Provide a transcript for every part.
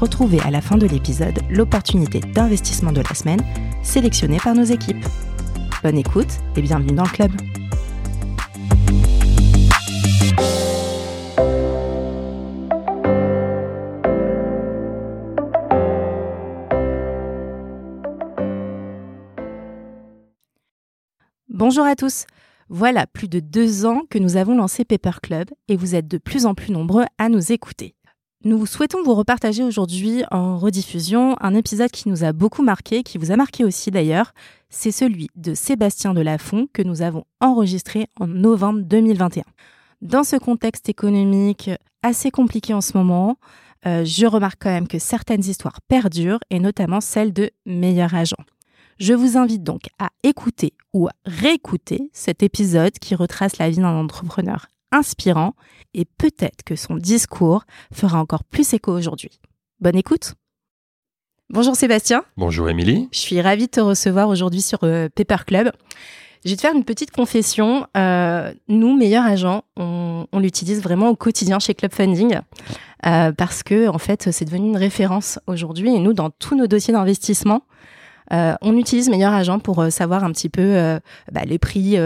Retrouvez à la fin de l'épisode l'opportunité d'investissement de la semaine sélectionnée par nos équipes. Bonne écoute et bienvenue dans le club. Bonjour à tous. Voilà plus de deux ans que nous avons lancé Paper Club et vous êtes de plus en plus nombreux à nous écouter. Nous souhaitons vous repartager aujourd'hui en rediffusion un épisode qui nous a beaucoup marqué, qui vous a marqué aussi d'ailleurs. C'est celui de Sébastien Delafont que nous avons enregistré en novembre 2021. Dans ce contexte économique assez compliqué en ce moment, euh, je remarque quand même que certaines histoires perdurent et notamment celle de meilleurs agents. Je vous invite donc à écouter ou à réécouter cet épisode qui retrace la vie d'un entrepreneur inspirant et peut-être que son discours fera encore plus écho aujourd'hui. Bonne écoute Bonjour Sébastien. Bonjour Émilie. Je suis ravie de te recevoir aujourd'hui sur euh, Paper Club. Je vais te faire une petite confession. Euh, nous, meilleurs agents, on, l'utilise vraiment au quotidien chez Club Funding euh, parce que en fait, c'est devenu une référence aujourd'hui. Et nous, dans tous nos dossiers d'investissement, euh, on utilise Meilleur Agent pour euh, savoir un petit peu euh, bah, les prix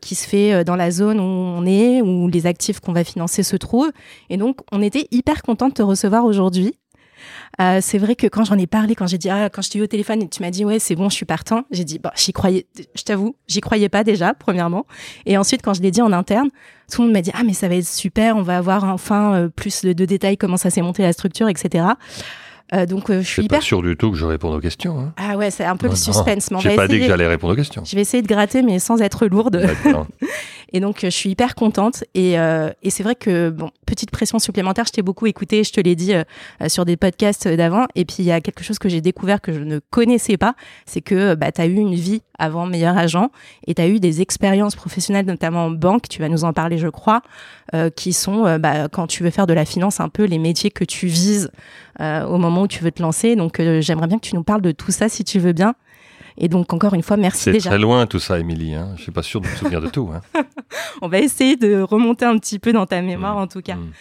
qui se fait dans la zone où on est, où les actifs qu'on va financer se trouvent. Et donc, on était hyper content de te recevoir aujourd'hui. c'est vrai que quand j'en ai parlé, quand j'ai dit ah, quand je t'ai eu au téléphone et tu m'as dit ouais c'est bon je suis partant, j'ai dit bah j'y croyais, je t'avoue j'y croyais pas déjà premièrement et ensuite quand je l'ai dit en interne, tout le monde m'a dit ah mais ça va être super, on va avoir enfin plus de, de, détails comment ça s'est monté la structure etc. Euh, donc euh, je suis hyper... pas sûr du tout que je réponde aux questions. Hein. Ah ouais, c'est un peu le suspense. J'ai pas dit que j'allais répondre aux questions. Je vais essayer de gratter, mais sans être lourde. et donc euh, je suis hyper contente. Et, euh, et c'est vrai que bon, petite pression supplémentaire. Je t'ai beaucoup écouté, je te l'ai dit sur des podcasts d'avant. Et puis il y a quelque chose que j'ai découvert que je ne connaissais pas, c'est que bah, tu as eu une vie avant meilleur agent et tu as eu des expériences professionnelles, notamment en banque. Tu vas nous en parler, je crois, qui sont bah, quand tu veux faire de la finance un peu les métiers que tu vises au moment où tu veux te lancer. Donc, euh, j'aimerais bien que tu nous parles de tout ça, si tu veux bien. Et donc, encore une fois, merci déjà. C'est très loin tout ça, Émilie. Hein. Je suis pas sûr de me souvenir de tout. Hein. On va essayer de remonter un petit peu dans ta mémoire, mmh. en tout cas. Mmh.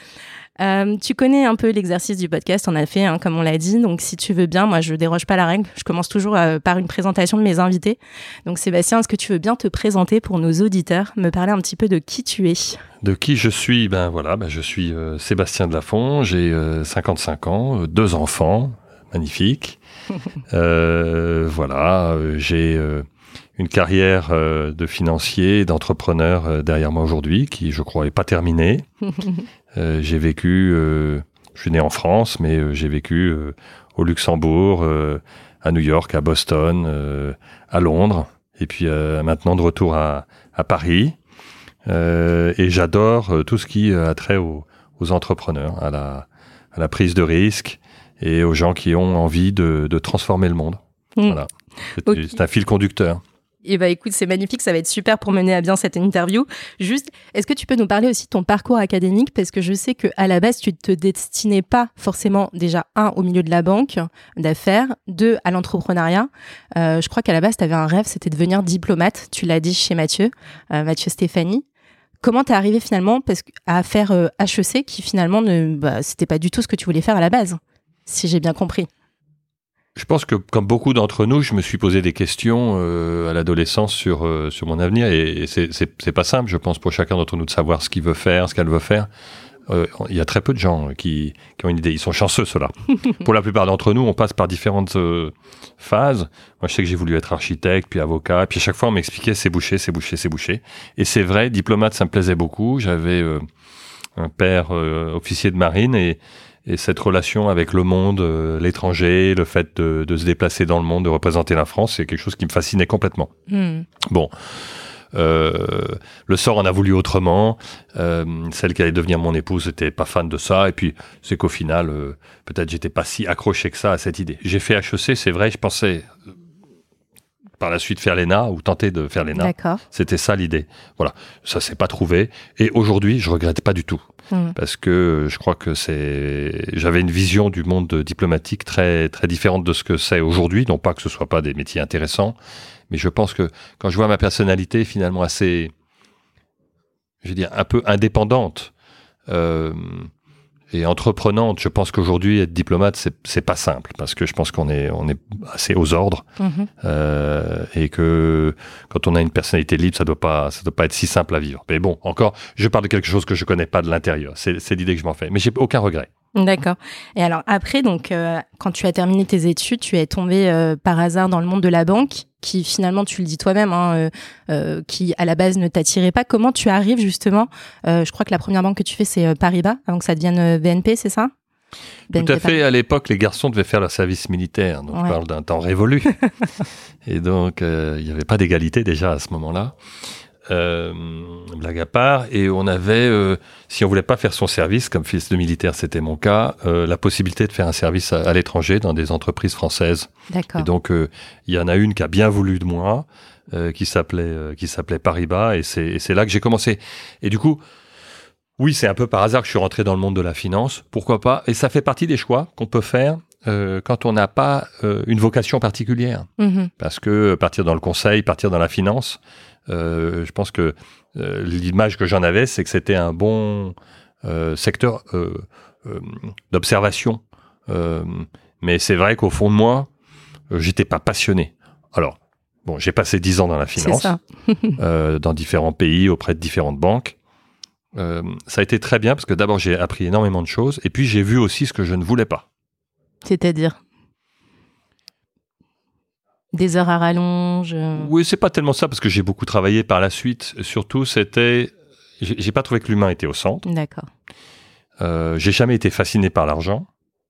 Euh, tu connais un peu l'exercice du podcast, on a fait, hein, comme on l'a dit. Donc, si tu veux bien, moi, je déroge pas la règle. Je commence toujours euh, par une présentation de mes invités. Donc, Sébastien, est-ce que tu veux bien te présenter pour nos auditeurs, me parler un petit peu de qui tu es? De qui je suis? Ben voilà, ben, je suis euh, Sébastien Delafont, j'ai 55 ans, deux enfants, magnifiques. voilà, j'ai une carrière de financier, d'entrepreneur derrière moi aujourd'hui, qui je crois est pas terminée. Euh, j'ai vécu, euh, je suis né en France, mais euh, j'ai vécu au Luxembourg, à New York, à Boston, à Londres, et puis maintenant de retour à, à Paris. et j'adore tout ce qui a trait aux, aux entrepreneurs, à la, à la, prise de risque et aux gens qui ont envie de, de transformer le monde. Mmh. Voilà. C'est un fil conducteur. Eh bah écoute, c'est magnifique, ça va être super pour mener à bien cette interview. Juste, est-ce que tu peux nous parler aussi de ton parcours académique? Parce que je sais que à la base tu te destinais pas forcément déjà un au milieu de la banque d'affaires, deux à l'entrepreneuriat. Euh, je crois qu'à la base tu avais un rêve, c'était de devenir diplomate. Tu l'as dit chez Mathieu, euh, Mathieu Stéphanie. Comment t'es arrivé finalement parce à faire HEC euh, qui finalement ne, bah, c'était pas du tout ce que tu voulais faire à la base, si j'ai bien compris. Je pense que, comme beaucoup d'entre nous, je me suis posé des questions euh, à l'adolescence sur, euh, sur mon avenir. Et, et c'est pas simple, je pense, pour chacun d'entre nous de savoir ce qu'il veut faire, ce qu'elle veut faire. Euh, il y a très peu de gens qui, qui ont une idée. Ils sont chanceux, ceux-là. pour la plupart d'entre nous, on passe par différentes phases. Moi, je sais que j'ai voulu être architecte, puis avocat. Puis à chaque fois, on m'expliquait c'est bouché, c'est bouché, c'est bouché. Et c'est vrai, diplomate, ça me plaisait beaucoup. J'avais un père officier de marine et et cette relation avec le monde, euh, l'étranger, le fait de, de, se déplacer dans le monde, de représenter la France, c'est quelque chose qui me fascinait complètement. Hmm. Bon. Euh, le sort en a voulu autrement. Euh, celle qui allait devenir mon épouse n'était pas fan de ça. Et puis, c'est qu'au final, peut-être j'étais pas si accroché que ça à cette idée. J'ai fait HEC, c'est vrai, je pensais par la suite faire l'ENA ou tenter de faire l'ENA. C'était ça l'idée. Voilà, ça s'est pas trouvé. Et aujourd'hui, je regrette pas du tout. Mhm. Parce que je crois que c'est, j'avais une vision du monde diplomatique très, très différente de ce que c'est aujourd'hui. Non pas que ce soit pas des métiers intéressants, mais je pense que quand je vois ma personnalité finalement assez, je veux dire, un peu indépendante, euh, et entreprenante, je pense qu'aujourd'hui être diplomate c'est pas simple parce que je pense qu'on est on est assez aux ordres Mhm. euh, et que quand on a une personnalité libre ça doit pas ça doit pas être si simple à vivre. Mais bon, encore, je parle de quelque chose que je connais pas de l'intérieur. C'est c'est l'idée que je m'en fais, mais j'ai aucun regret. D'accord. Et alors après, donc, euh, quand tu as terminé tes études, tu es tombé euh, par hasard dans le monde de la banque, qui finalement, tu le dis toi-même, hein, euh, qui à la base ne t'attirait pas. Comment tu arrives justement Je crois que la première banque que tu fais, c'est Paribas, avant que ça devienne BNP, c'est ça? Tout à fait. À l'époque, les garçons devaient faire leur service militaire. Donc, Ouais. je parle d'un temps révolu. et donc, il n'y avait pas d'égalité déjà à ce moment-là. Euh, blague à part. Et on avait, euh, si on voulait pas faire son service, comme fils de militaire, c'était mon cas, euh, la possibilité de faire un service à, à l'étranger dans des entreprises françaises. D'accord. Et donc, il y en a une qui a bien voulu de moi, qui s'appelait qui s'appelait Paribas, et c'est là que j'ai commencé. Et du coup, oui, c'est un peu par hasard que je suis rentré dans le monde de la finance. Pourquoi pas? Et ça fait partie des choix qu'on peut faire euh, quand on n'a pas euh, une vocation particulière. Mhm. Parce que partir dans le conseil, partir dans la finance, euh, je pense que euh, l'image que j'en avais, c'est que c'était un bon euh, secteur d'observation. Mais c'est vrai qu'au fond de moi, j'étais pas passionné. Alors, bon, j'ai passé dix ans dans la finance, dans différents pays, auprès de différentes banques. Ça a été très bien parce que d'abord j'ai appris énormément de choses et puis j'ai vu aussi ce que je ne voulais pas. C'est-à-dire? Des heures à rallonge. euh, Oui, c'est pas tellement ça parce que j'ai beaucoup travaillé par la suite. Surtout, c'était, j'ai pas trouvé que l'humain était au centre. D'accord. Euh, j'ai jamais été fasciné par l'argent.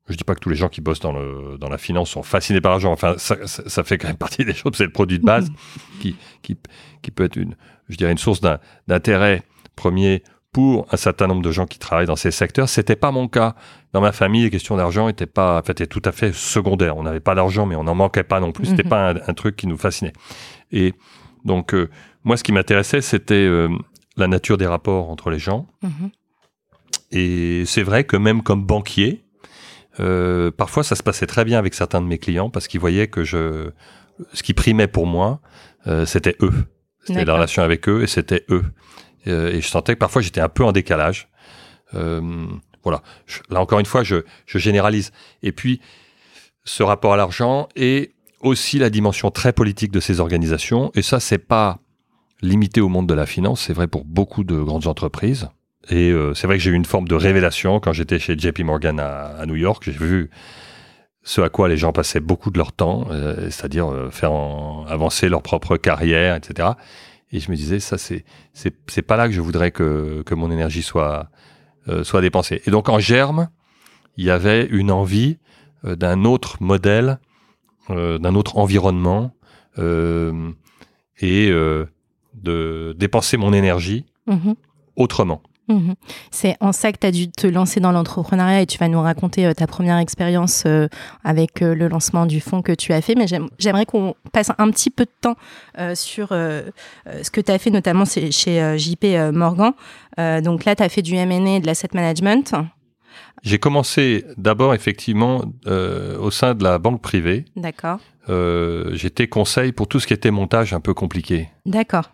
Je dis pas que tous les gens qui bossent dans le dans la finance sont fascinés par l'argent. Enfin, ça, ça, ça fait quand même partie des choses. C'est le produit de base qui qui qui peut être une, je dirais une source d'intérêt premier pour un certain nombre de gens qui travaillent dans ces secteurs. C'était pas mon cas. Dans ma famille, les questions d'argent étaient pas, en fait, étaient tout à fait secondaires. On n'avait pas d'argent, mais on n'en manquait pas non plus. C'était Mhm. pas un, un truc qui nous fascinait. Et donc, euh, moi, ce qui m'intéressait, c'était euh, la nature des rapports entre les gens. Mhm. Et c'est vrai que même comme banquier, euh, parfois ça se passait très bien avec certains de mes clients parce qu'ils voyaient que je, ce qui primait pour moi, c'était eux. C'était la relation avec eux et c'était eux. Euh, et je sentais que parfois j'étais un peu en décalage. Euh, voilà. Là encore une fois, je, généralise. Et puis, ce rapport à l'argent et aussi la dimension très politique de ces organisations. Et ça, c'est pas limité au monde de la finance, c'est vrai pour beaucoup de grandes entreprises. Et euh, c'est vrai que j'ai eu une forme de révélation quand j'étais chez JP Morgan à, New York. J'ai vu ce à quoi les gens passaient beaucoup de leur temps, c'est-à-dire faire avancer leur propre carrière, etc. Et je me disais, ça, c'est c'est c'est pas là que je voudrais que que mon énergie soit euh, soit dépensée. Et donc en germe, il y avait une envie euh, d'un autre modèle, euh, d'un autre environnement, et de dépenser mon énergie Mhm. autrement. Mhm. C'est en ça que tu as dû te lancer dans l'entrepreneuriat et tu vas nous raconter euh, ta première expérience euh, avec euh, le lancement du fonds que tu as fait. Mais j'aime- j'aimerais qu'on passe un petit peu de temps sur ce que tu as fait, notamment chez JP Morgan. Donc là, tu as fait du M&A et de l'asset management. J'ai commencé d'abord effectivement au sein de la banque privée. D'accord. J'étais conseil pour tout ce qui était montage un peu compliqué. D'accord.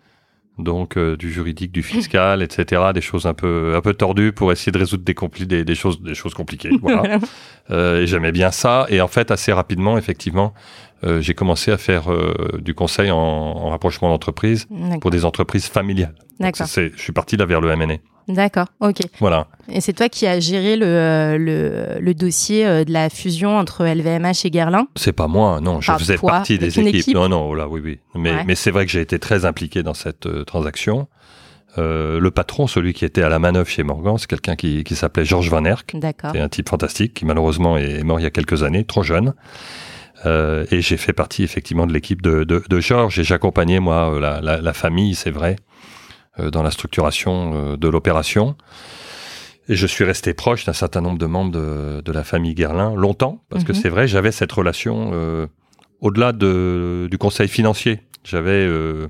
Donc euh, du juridique, du fiscal, etc. Des choses un peu un peu tordues pour essayer de résoudre des, compli- des, des choses des choses compliquées. Voilà. Euh, et j'aimais bien ça. Et en fait, assez rapidement, effectivement, euh, j'ai commencé à faire du conseil en, en rapprochement d'entreprise pour des entreprises familiales. Je suis parti là vers le M&A. D'accord. Ok. Voilà. Et c'est toi qui as géré le, euh, le, le dossier euh, de la fusion entre LVMH et Guerlain? C'est pas moi, non. Je faisais toi, partie des équipes. équipe. Non, non, oh là, oui, oui. Mais, Ouais. mais c'est vrai que j'ai été très impliqué dans cette euh, transaction. Euh, le patron, celui qui était à la manœuvre chez Morgan, c'est quelqu'un qui, qui s'appelait Georges Van Herk. D'accord. C'est un type fantastique qui malheureusement est mort il y a quelques années, trop jeune. Euh, et j'ai fait partie effectivement de l'équipe de, de, de Georges et j'accompagnais moi la, la, la famille, c'est vrai, dans la structuration euh, de l'opération. Et je suis resté proche d'un certain nombre de membres de, de la famille Guerlain longtemps, parce que Mhm. c'est vrai, j'avais cette relation euh, au-delà de, du conseil financier. J'avais euh,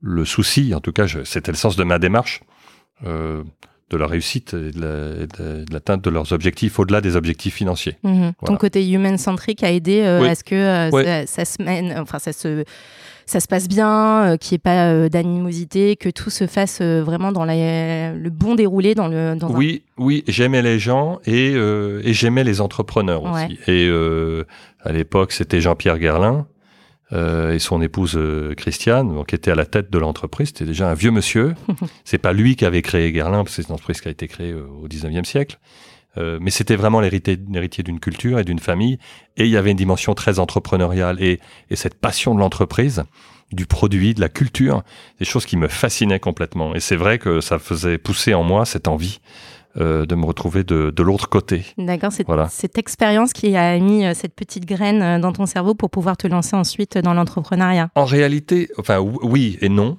le souci, en tout cas, c'était le sens de ma démarche, euh, de la réussite et de l'atteinte de, leurs objectifs au-delà des objectifs financiers. Mhm. Ton côté human-centric a aidé euh, à ce que ça, ça, se mène, enfin, ça se ça se passe bien, qu'il n'y ait pas d'animosité, que tout se fasse vraiment dans le bon déroulé. Dans le, dans oui, oui, j'aimais les gens et, et j'aimais les entrepreneurs aussi. Et à l'époque, c'était Jean-Pierre Gerlin. Euh, et son épouse euh, Christiane, donc, qui était à la tête de l'entreprise. C'était déjà un vieux monsieur. c'est pas lui qui avait créé Gerlin, parce que c'est une entreprise qui a été créée euh, au 19e siècle. Mais c'était vraiment l'héritier d'une culture et d'une famille. Et il y avait une dimension très entrepreneuriale et, et cette passion de l'entreprise, du produit, de la culture, des choses qui me fascinaient complètement. Et c'est vrai que ça faisait pousser en moi cette envie euh, de me retrouver de, de l'autre côté. D'accord, c'est cette expérience qui a mis euh, cette petite graine euh, dans ton cerveau pour pouvoir te lancer ensuite dans l'entrepreneuriat. En réalité, enfin oui et non.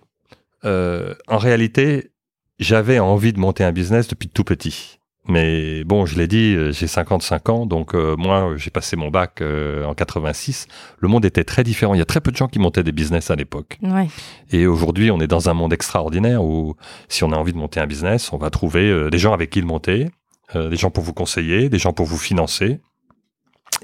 en réalité, j'avais envie de monter un business depuis tout petit. Mais bon, je l'ai dit, euh, j'ai 55 ans, donc euh, moi, j'ai passé mon bac euh, en 86. Le monde était très différent. Il y a très peu de gens qui montaient des business à l'époque. Ouais. Et aujourd'hui, on est dans un monde extraordinaire où, si on a envie de monter un business, on va trouver des gens avec qui le monter, des gens pour vous conseiller, des gens pour vous financer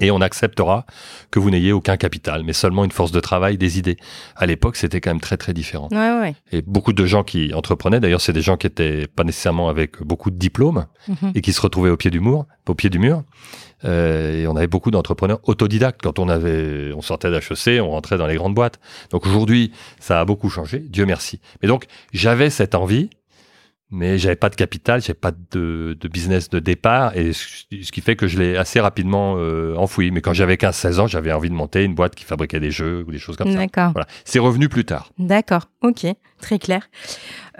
et on acceptera que vous n'ayez aucun capital, mais seulement une force de travail, des idées. À l'époque, c'était quand même très très différent. Ouais, ouais. Et beaucoup de gens qui entreprenaient, d'ailleurs, c'est des gens qui étaient pas nécessairement avec beaucoup de diplômes mhm. et qui se retrouvaient au pied du mur, au pied du mur. Euh, et on avait beaucoup d'entrepreneurs autodidactes. Quand on avait, on sortait d'HEC, on rentrait dans les grandes boîtes. Donc aujourd'hui, ça a beaucoup changé. Dieu merci. Mais donc, j'avais cette envie mais j'avais pas de capital, j'avais pas de, de, business de départ, et ce qui fait que je l'ai assez rapidement euh, enfoui. Mais quand j'avais 15-16 ans, j'avais envie de monter une boîte qui fabriquait des jeux ou des choses comme ça. D'accord. Voilà. C'est revenu plus tard. D'accord, ok, très clair.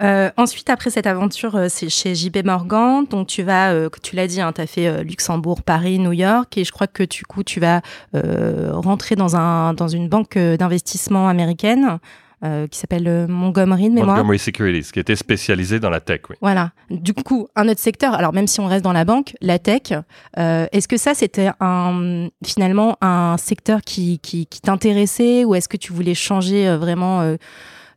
Euh, ensuite, après cette aventure, euh, c'est chez JB Morgan. Donc, tu vas, euh, tu l'as dit, hein, tu as fait Luxembourg, Paris, New York. Et je crois que du coup, tu vas rentrer dans, un, dans une banque d'investissement américaine. Euh, qui s'appelle euh, Montgomery de mémoire. Montgomery Securities, qui était spécialisé dans la tech, oui. Voilà. Du coup, un autre secteur, alors même si on reste dans la banque, la tech, euh, est-ce que ça, c'était un, finalement un secteur qui, qui, qui t'intéressait ou est-ce que tu voulais changer vraiment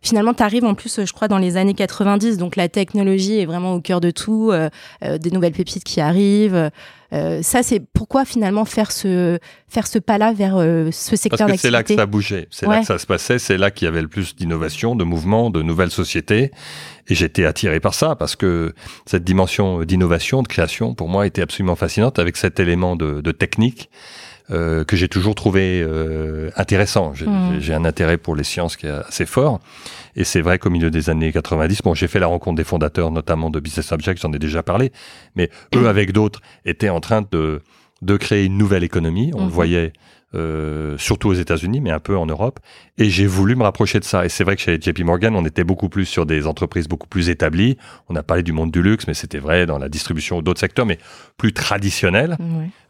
finalement, tu arrives en plus, je crois, dans les années 90, donc la technologie est vraiment au cœur de tout, euh, euh, des nouvelles pépites qui arrivent. Euh, ça, c'est pourquoi finalement faire ce, faire ce pas-là vers ce secteur Parce que c'est là que ça bougeait, c'est là que ça se passait, c'est là qu'il y avait le plus d'innovation, de mouvement, de nouvelles sociétés. Et j'étais attiré par ça parce que cette dimension d'innovation, de création, pour moi, était absolument fascinante avec cet élément de, de technique euh, que j'ai toujours trouvé euh, intéressant. Mm. J'ai un intérêt pour les sciences qui est assez fort. Et c'est vrai qu'au milieu des années 90, bon, j'ai fait la rencontre des fondateurs, notamment de Business Object, j'en ai déjà parlé, mais eux, avec d'autres, étaient en train de, de créer une nouvelle économie. On le mm-hmm. voyait euh, surtout aux États-Unis, mais un peu en Europe. Et j'ai voulu me rapprocher de ça. Et c'est vrai que chez JP Morgan, on était beaucoup plus sur des entreprises beaucoup plus établies. On a parlé du monde du luxe, mais c'était vrai dans la distribution ou d'autres secteurs, mais plus traditionnels.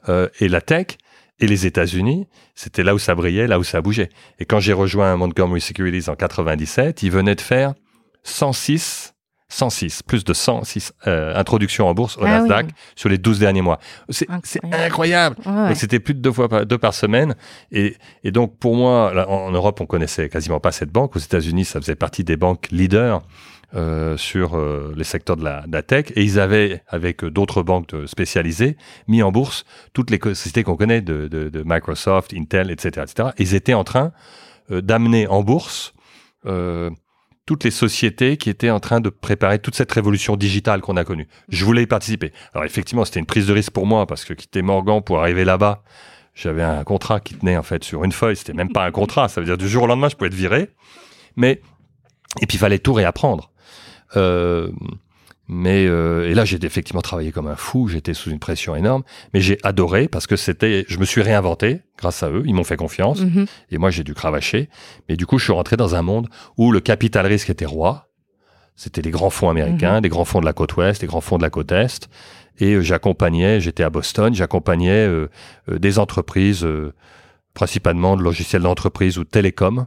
Euh, et la tech, et les États-Unis, c'était là où ça brillait, là où ça bougeait. Et quand j'ai rejoint Montgomery Securities en 97, ils venaient de faire 106, 106, plus de 106 euh, introductions en bourse au ah Nasdaq sur les 12 derniers mois. C'est incroyable. C'était plus de deux fois par, deux par semaine. Et, et donc pour moi, en Europe, on connaissait quasiment pas cette banque. Aux États-Unis, ça faisait partie des banques leaders. Euh, sur euh, les secteurs de la, de la, tech et ils avaient, avec d'autres banques spécialisées, mis en bourse toutes les sociétés qu'on connaît de, de, de, Microsoft, Intel, etc., etc. Ils étaient en train euh, d'amener en bourse toutes les sociétés qui étaient en train de préparer toute cette révolution digitale qu'on a connue. Je voulais y participer. Alors effectivement, c'était une prise de risque pour moi parce que quitter Morgan pour arriver là-bas, j'avais un contrat qui tenait en fait sur une feuille. C'était même pas un contrat. Ça veut dire du jour au lendemain, je pouvais être viré. Mais et puis il fallait tout réapprendre. Euh, mais euh, et là j'ai effectivement travaillé comme un fou, j'étais sous une pression énorme, mais j'ai adoré parce que c'était, je me suis réinventé grâce à eux, ils m'ont fait confiance mhm. et moi j'ai dû cravacher. Mais du coup je suis rentré dans un monde où le capital risque était roi. C'était les grands fonds américains, mhm. des grands fonds de la côte ouest, des grands fonds de la côte est, et euh, j'accompagnais, j'étais à Boston, j'accompagnais des entreprises, principalement de logiciels d'entreprise ou de télécom,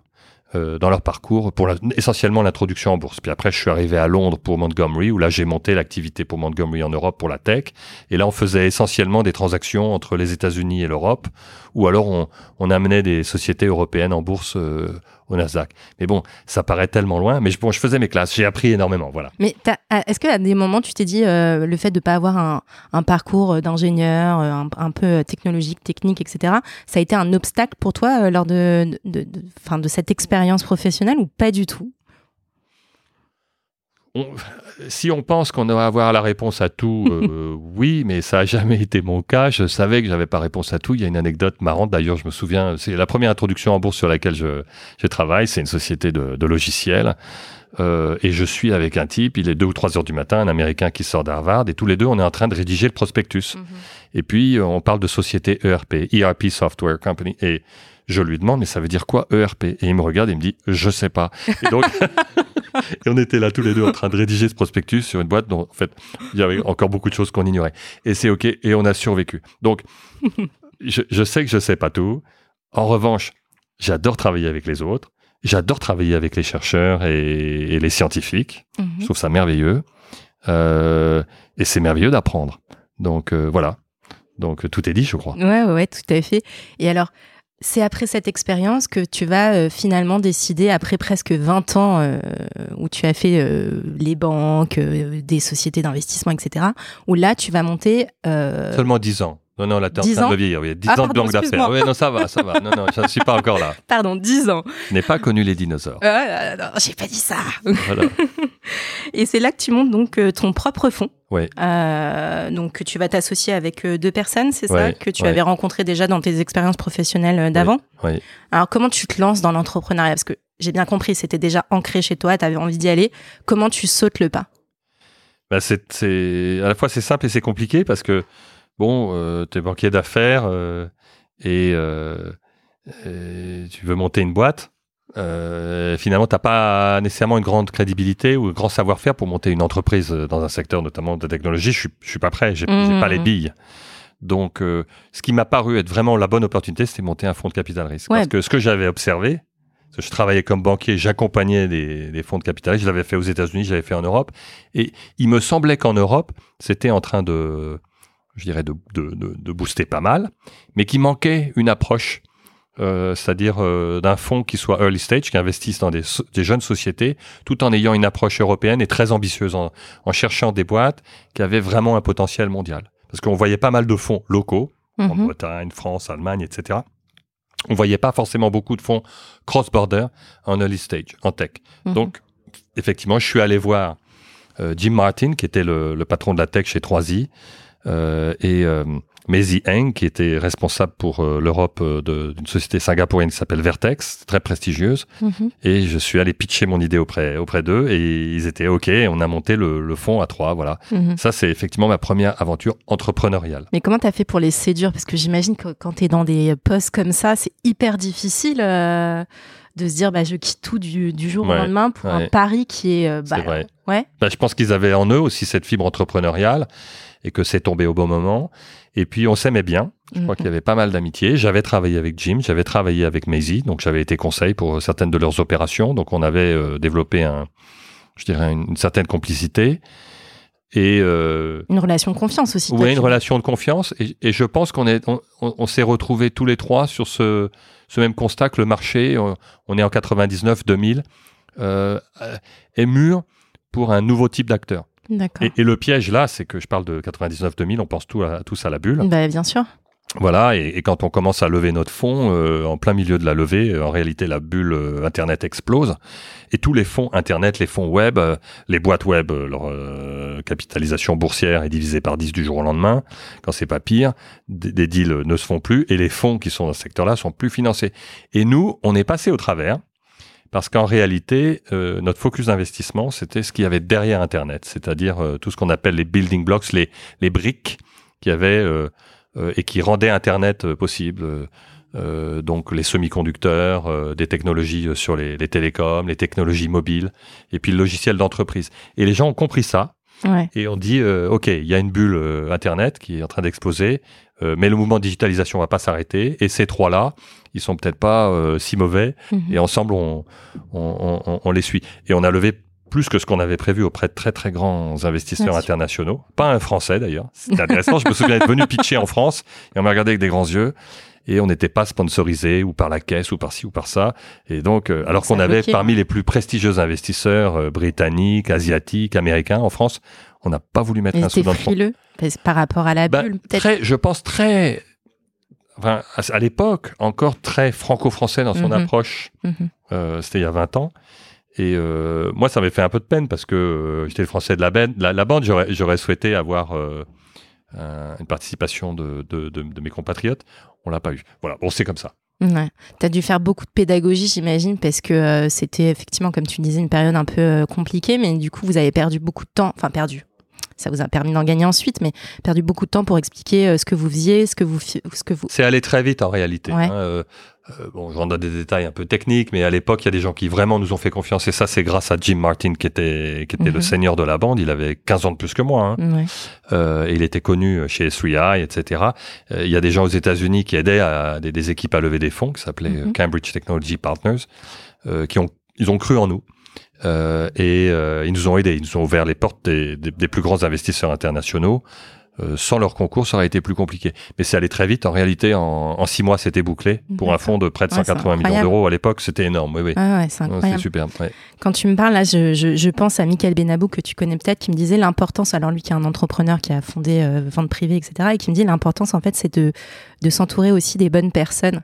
euh, dans leur parcours pour essentiellement l'introduction en bourse. Puis après, je suis arrivé à Londres pour Montgomery, où là, j'ai monté l'activité pour Montgomery en Europe pour la tech. Et là, on faisait essentiellement des transactions entre les États-Unis et l'Europe, ou alors on, on, amenait des sociétés européennes en bourse euh, au Nasdaq. Mais bon, ça paraît tellement loin. Mais bon, je faisais mes classes, j'ai appris énormément, voilà. Mais est-ce qu'à des moments, tu t'es dit euh, le fait de ne pas avoir un, un parcours d'ingénieur un, un, peu technologique, technique, etc., ça a été un obstacle pour toi lors de, de, de, de, de cette expérience professionnelle ou pas du tout? Si on pense qu'on va avoir la réponse à tout, euh, oui, mais ça n'a jamais été mon cas. Je savais que j'avais pas réponse à tout. Il y a une anecdote marrante. D'ailleurs, je me souviens, c'est la première introduction en bourse sur laquelle je, je travaille. C'est une société de, de logiciels. Euh, et je suis avec un type, il est 2 ou 3 heures du matin, un Américain qui sort d'Harvard, et tous les deux, on est en train de rédiger le prospectus. Mhm. Et puis, on parle de société ERP, ERP Software Company. Et je lui demande, mais ça veut dire quoi ERP Et il me regarde et il me dit, je sais pas. Et donc, et on était là tous les deux en train de rédiger ce prospectus sur une boîte dont, en fait, il y avait encore beaucoup de choses qu'on ignorait. Et c'est OK, et on a survécu. Donc, je, sais que je sais pas tout. En revanche, j'adore travailler avec les autres. J'adore travailler avec les chercheurs et, les scientifiques. Mhm. Je trouve ça merveilleux. Euh, et c'est merveilleux d'apprendre. Donc, euh, voilà. Donc, tout est dit, je crois. Ouais, ouais, tout à fait. Et alors, c'est après cette expérience que tu vas euh, finalement décider, après presque 20 ans euh, où tu as fait euh, les banques, des sociétés d'investissement, etc., où là, tu vas monter... Seulement 10 ans. Non, non, là, t'es en train de vieillir. Oui, 10 ah, ans de banque d'affaires. Oui, non, ça va, ça va. Non, non, je ne suis pas encore là. Pardon, 10 ans. Je n'ai pas connu les dinosaures. Ah, non, j'ai pas dit ça. Voilà. Et c'est là que tu montes donc ton propre fonds. Oui. Euh, donc tu vas t'associer avec deux personnes, c'est ça que tu avais rencontré déjà dans tes expériences professionnelles d'avant? Oui. Alors comment tu te lances dans l'entrepreneuriat? Parce que j'ai bien compris, c'était déjà ancré chez toi, tu avais envie d'y aller. Comment tu sautes le pas? Bah c'est, à la fois c'est simple et c'est compliqué parce que bon, euh, tu es banquier d'affaires euh, euh, et, tu veux monter une boîte. finalement, tu n'as pas nécessairement une grande crédibilité ou un grand savoir-faire pour monter une entreprise dans un secteur notamment de technologie. Je suis, je suis pas prêt, j'ai n'ai pas les mmh. billes. Donc, ce qui m'a paru être vraiment la bonne opportunité, c'était monter un fonds de capital risque. Parce que ce que j'avais observé, je travaillais comme banquier, j'accompagnais des, fonds de capital risque, je l'avais fait aux États-Unis, je l'avais fait en Europe, et il me semblait qu'en Europe, c'était en train de, je dirais, de, de, de, booster pas mal, mais qui manquait une approche, euh, c'est-à-dire euh, d'un fonds qui soit early stage, qui investisse dans des, des, jeunes sociétés, tout en ayant une approche européenne et très ambitieuse, en, en, cherchant des boîtes qui avaient vraiment un potentiel mondial. Parce qu'on voyait pas mal de fonds locaux, en mhm. Bretagne, France, Allemagne, etc. On voyait pas forcément beaucoup de fonds cross-border en early stage, en tech. Mhm. Donc, effectivement, je suis allé voir euh, Jim Martin, qui était le, le, patron de la tech chez 3i, euh, et euh, Maisie Eng, qui était responsable pour euh, l'Europe d'une société singapourienne qui s'appelle Vertex, très prestigieuse. Mhm. Et je suis allé pitcher mon idée auprès, auprès d'eux et ils étaient OK. On a monté le, le fonds à trois. Voilà. Mhm. Ça, c'est effectivement ma première aventure entrepreneuriale. Mais comment tu as fait pour les séduire Parce que j'imagine que quand tu es dans des postes comme ça, c'est hyper difficile. de se dire bah, je quitte tout du, du jour au lendemain pour un pari qui est, bah, vrai. ouais bah, je pense qu'ils avaient en eux aussi cette fibre entrepreneuriale et que c'est tombé au bon moment. Et puis on s'aimait bien. Je crois mhm. qu'il y avait pas mal d'amitié. J'avais travaillé avec Jim, j'avais travaillé avec Maisie, donc j'avais été conseil pour certaines de leurs opérations. Donc on avait euh, développé un, je dirais une, certaine complicité et euh, une relation de confiance aussi. Oui, une relation de confiance. Et, et je pense qu'on est, on, on, s'est retrouvés tous les trois sur ce, ce même constat que le marché, on, est en 99-2000, euh, est mûr pour un nouveau type d'acteur. Et, et, le piège là, c'est que je parle de 99-2000, on pense tout à, tous à la bulle. Bah, bien sûr. Voilà, et, et, quand on commence à lever notre fonds, euh, en plein milieu de la levée, euh, en réalité, la bulle euh, Internet explose. Et tous les fonds Internet, les fonds web, les boîtes web, leur capitalisation boursière est divisée par 10 du jour au lendemain. Quand c'est pas pire, des, des, deals ne se font plus et les fonds qui sont dans ce secteur-là sont plus financés. Et nous, on est passé au travers parce qu'en réalité, euh, notre focus d'investissement, c'était ce qu'il y avait derrière Internet, c'est-à-dire euh, tout ce qu'on appelle les building blocks, les, les briques qui avaient euh, et qui rendaient Internet possible. donc les semi-conducteurs, des technologies sur les, les, télécoms, les technologies mobiles, et puis le logiciel d'entreprise. Et les gens ont compris ça. Ouais. et on dit ok, il y a une bulle internet qui est en train d'exploser, euh, mais le mouvement de digitalisation va pas s'arrêter. Et ces trois là, ils sont peut-être pas euh, si mauvais. Mhm. Et ensemble, on, on, on- on- les suit. Et on a levé plus que ce qu'on avait prévu auprès de très très grands investisseurs internationaux. Pas un Français d'ailleurs. C'était intéressant. Je me souviens être venu pitcher en France et on m'a regardé avec des grands yeux. Et on n'était pas sponsorisé ou par la caisse ou par ci ou par ça. Et donc, euh, alors qu'on avait bloquait. parmi les plus prestigieux investisseurs euh, britanniques, asiatiques, américains en France, on n'a pas voulu mettre un sou dans le fond. frileux par rapport à la Bah, bulle, peut-être. je pense très, enfin, à, l'époque, encore très franco-français dans son Mhm. approche. Mhm. Euh, C'était il y a 20 ans. Et euh, moi, ça m'avait fait un peu de peine parce que euh, j'étais le français de la, bande. la, la bande. J'aurais souhaité avoir un- une participation de, de, de- de mes compatriotes. On l'a pas eu. Voilà, bon, c'est comme ça. Ouais. Tu as dû faire beaucoup de pédagogie, j'imagine, parce que euh, c'était effectivement, comme tu disais, une période un peu euh, compliquée, mais du coup, vous avez perdu beaucoup de temps. Enfin, perdu. Ça vous a permis d'en gagner ensuite, mais perdu beaucoup de temps pour expliquer euh, ce que vous faisiez, ce que vous, ce que vous. C'est allé très vite en réalité. Ouais. hein. Euh, euh, bon, je rentre dans des détails un peu techniques, mais à l'époque, il y a des gens qui vraiment nous ont fait confiance. Et ça, c'est grâce à Jim Martin, qui était, qui était le Mhm. seigneur de la bande. Il avait 15 ans de plus que moi. hein. Ouais. Euh, et il était connu chez S3i, etc. Euh, il y a des gens aux États-Unis qui aidaient à, des, des équipes à lever des fonds, qui s'appelaient Mhm. Cambridge Technology Partners, qui ont, ils ont cru en nous. Euh, et euh, ils nous ont aidés, ils nous ont ouvert les portes des, des- des plus grands investisseurs internationaux. Euh, sans leur concours, ça aurait été plus compliqué. Mais c'est allé très vite. En réalité, en, en six mois, c'était bouclé. Pour un fonds de près de Ouais, c'est 180 millions d'euros à l'époque, c'était énorme. Oui, oui. Ah ouais, c'est Non, C'était incroyable. super. ouais. Quand tu me parles, là, je, je, je pense à Michael Benabou, que tu connais peut-être, qui me disait l'importance, alors lui qui est un entrepreneur qui a fondé euh, Vente Privée, etc., et qui me dit l'importance, en fait, c'est de, de s'entourer aussi des bonnes personnes.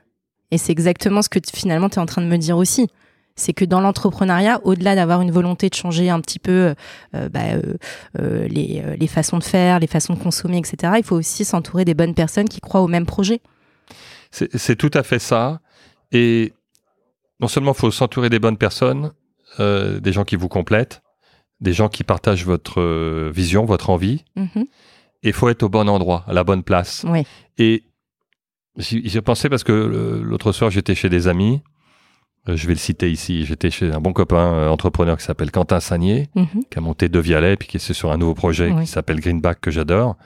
Et c'est exactement ce que finalement tu es en train de me dire aussi. C'est que dans l'entrepreneuriat, au-delà d'avoir une volonté de changer un petit peu euh, bah, euh, euh, les, euh, les façons de faire, les façons de consommer, etc., il faut aussi s'entourer des bonnes personnes qui croient au même projet. C'est tout à fait ça. Et non seulement il faut s'entourer des bonnes personnes, euh, des gens qui vous complètent, des gens qui partagent votre euh, vision, votre envie, Mhm. et il faut être au bon endroit, à la bonne place. Ouais. Et j'y j'y ai pensé parce que euh, l'autre soir, j'étais chez des amis. Euh, Je vais le citer ici. J'étais chez un bon copain euh, entrepreneur qui s'appelle Quentin Sagnier, Mhm. qui a monté De Vialet, puis qui est sur un nouveau projet Oui. qui s'appelle Greenback, que j'adore.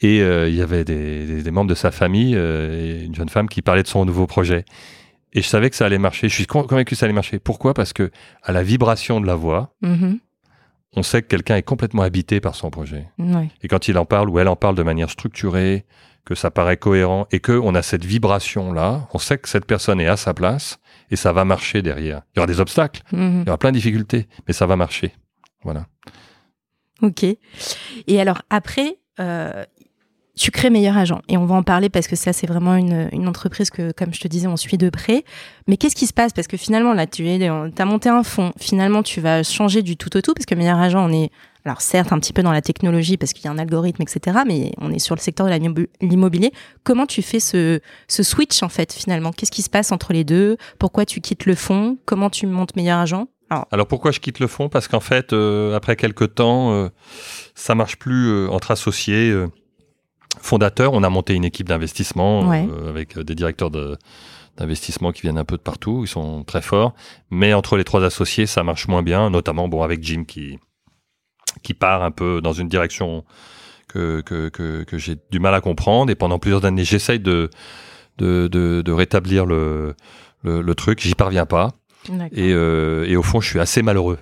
Et euh, il y avait des, des- des membres de sa famille, euh, et une jeune femme qui parlait de son nouveau projet. Et je savais que ça allait marcher. Je suis con- convaincu que ça allait marcher. Pourquoi? Parce que à la vibration de la voix, Mhm. on sait que quelqu'un est complètement habité par son projet. Et quand il en parle ou elle en parle de manière structurée, que ça paraît cohérent et que on a cette vibration là, on sait que cette personne est à sa place et ça va marcher derrière. Il y aura des obstacles, Mhm. il y aura plein de difficultés, mais ça va marcher. Voilà. Ok. Et alors après, euh, tu crées Meilleur Agent. Et on va en parler parce que ça, c'est vraiment une, une entreprise que, comme je te disais, on suit de près. Mais qu'est-ce qui se passe? Parce que finalement, là, tu as monté un fonds. Finalement, tu vas changer du tout au tout parce que Meilleur Agent, on est, alors certes, un petit peu dans la technologie parce qu'il y a un algorithme, etc. Mais on est sur le secteur de l'immobilier. Comment tu fais ce, ce switch, en fait, finalement? Qu'est-ce qui se passe entre les deux? Pourquoi tu quittes le fonds Comment tu montes Meilleur Agent? Alors, Alors pourquoi je quitte le fonds Parce qu'en fait, euh, après quelques temps, euh, ça marche plus euh, entre associés. euh, fondateurs, on a monté une équipe d'investissement Ouais. avec des directeurs de- d'investissement qui viennent un peu de partout, ils sont très forts. Mais entre les trois associés, ça marche moins bien, notamment bon avec Jim qui qui part un peu dans une direction que que, que, que j'ai du mal à comprendre. Et pendant plusieurs années, j'essaye de de, de de rétablir le le, le truc, j'y parviens pas. Et, euh, et au fond, je suis assez malheureux.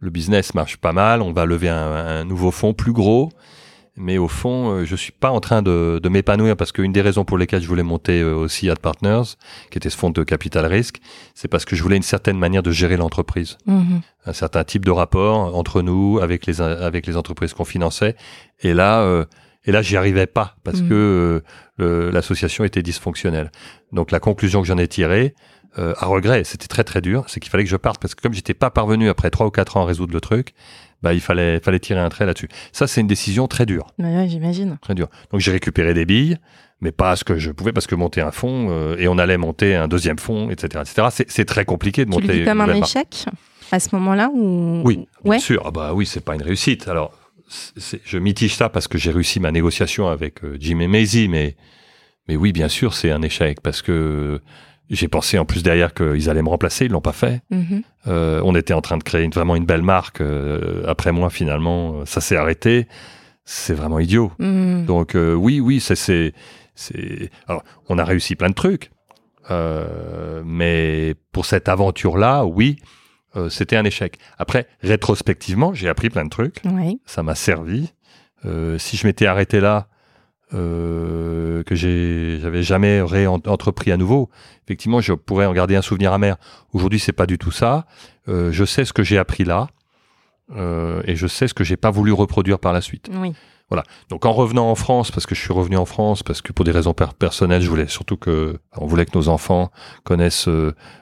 Le business marche pas mal, on va lever un, un nouveau fonds plus gros, mais au fond, euh, je suis pas en train de, de m'épanouir parce qu'une des raisons pour lesquelles je voulais monter euh, aussi Ad Partners, qui était ce fonds de capital risque, c'est parce que je voulais une certaine manière de gérer l'entreprise, Mhm. un certain type de rapport entre nous avec les avec les entreprises qu'on finançait. Et là, euh, et là, j'y arrivais pas parce Mhm. que euh, l'association était dysfonctionnelle. Donc la conclusion que j'en ai tirée, euh, à regret, c'était très très dur, c'est qu'il fallait que je parte parce que comme j'étais pas parvenu après trois ou quatre ans à résoudre le truc, bah il fallait fallait tirer un trait là-dessus. Ça c'est une décision très dure, Ouais, ouais, j'imagine. très dure. Donc j'ai récupéré des billes, mais pas ce que je pouvais parce que monter un fonds euh, et on allait monter un deuxième fonds, etc., etc. C'est, c'est très compliqué de Tu le monter. vis comme un échec à ce moment-là ou? Oui, bien Ouais. sûr. Ah bah oui, c'est pas une réussite. Alors, c'est- je mitige ça parce que j'ai réussi ma négociation avec euh, Jim et Maisie, mais mais oui, bien sûr, c'est un échec parce que J'ai pensé en plus derrière qu'ils allaient me remplacer, ils l'ont pas fait. Mhm. Euh, on était en train de créer une- vraiment une belle marque. euh, après moi, finalement, ça s'est arrêté. C'est vraiment idiot. Mhm. Donc euh, oui, oui, c'est c'est. Alors, on a réussi plein de trucs, euh, mais pour cette aventure-là, oui, euh, c'était un échec. Après, rétrospectivement, j'ai appris plein de trucs. Ça m'a servi. Euh, si je m'étais arrêté là, euh, que j'avais jamais réentrepris à nouveau, effectivement, je pourrais en garder un souvenir amer. Aujourd'hui, c'est pas du tout ça. Euh, je sais ce que j'ai appris là, euh, et je sais ce que j'ai pas voulu reproduire par la suite. Oui. Donc en revenant en France, parce que je suis revenu en France, parce que pour des raisons per- personnelles, je voulais surtout que on voulait que nos enfants connaissent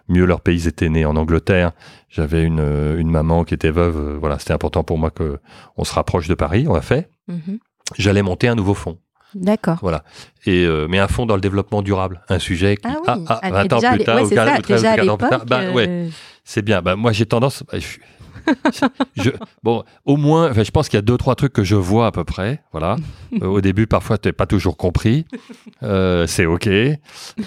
mieux leur pays. Ils étaient nés en Angleterre. J'avais une, une maman qui était veuve. Voilà, c'était important pour moi que on se rapproche de Paris. On l'a fait. Mhm. J'allais monter un nouveau fonds. D'accord. Voilà. Et euh, mais un fonds dans le développement durable, un sujet qui Ah oui. ah, Ah, 20 ans déjà, à plus tard, ou c'est 40 ça, ou 13 déjà ou à 40 ans plus tard, bah, ouais, euh, c'est bien. Bah, moi, j'ai tendance. bah, je- je- bon, au moins, je pense qu'il y a deux trois trucs que je vois à peu près. Voilà. Euh, au début, parfois, tu n'as pas toujours compris. Euh, c'est ok.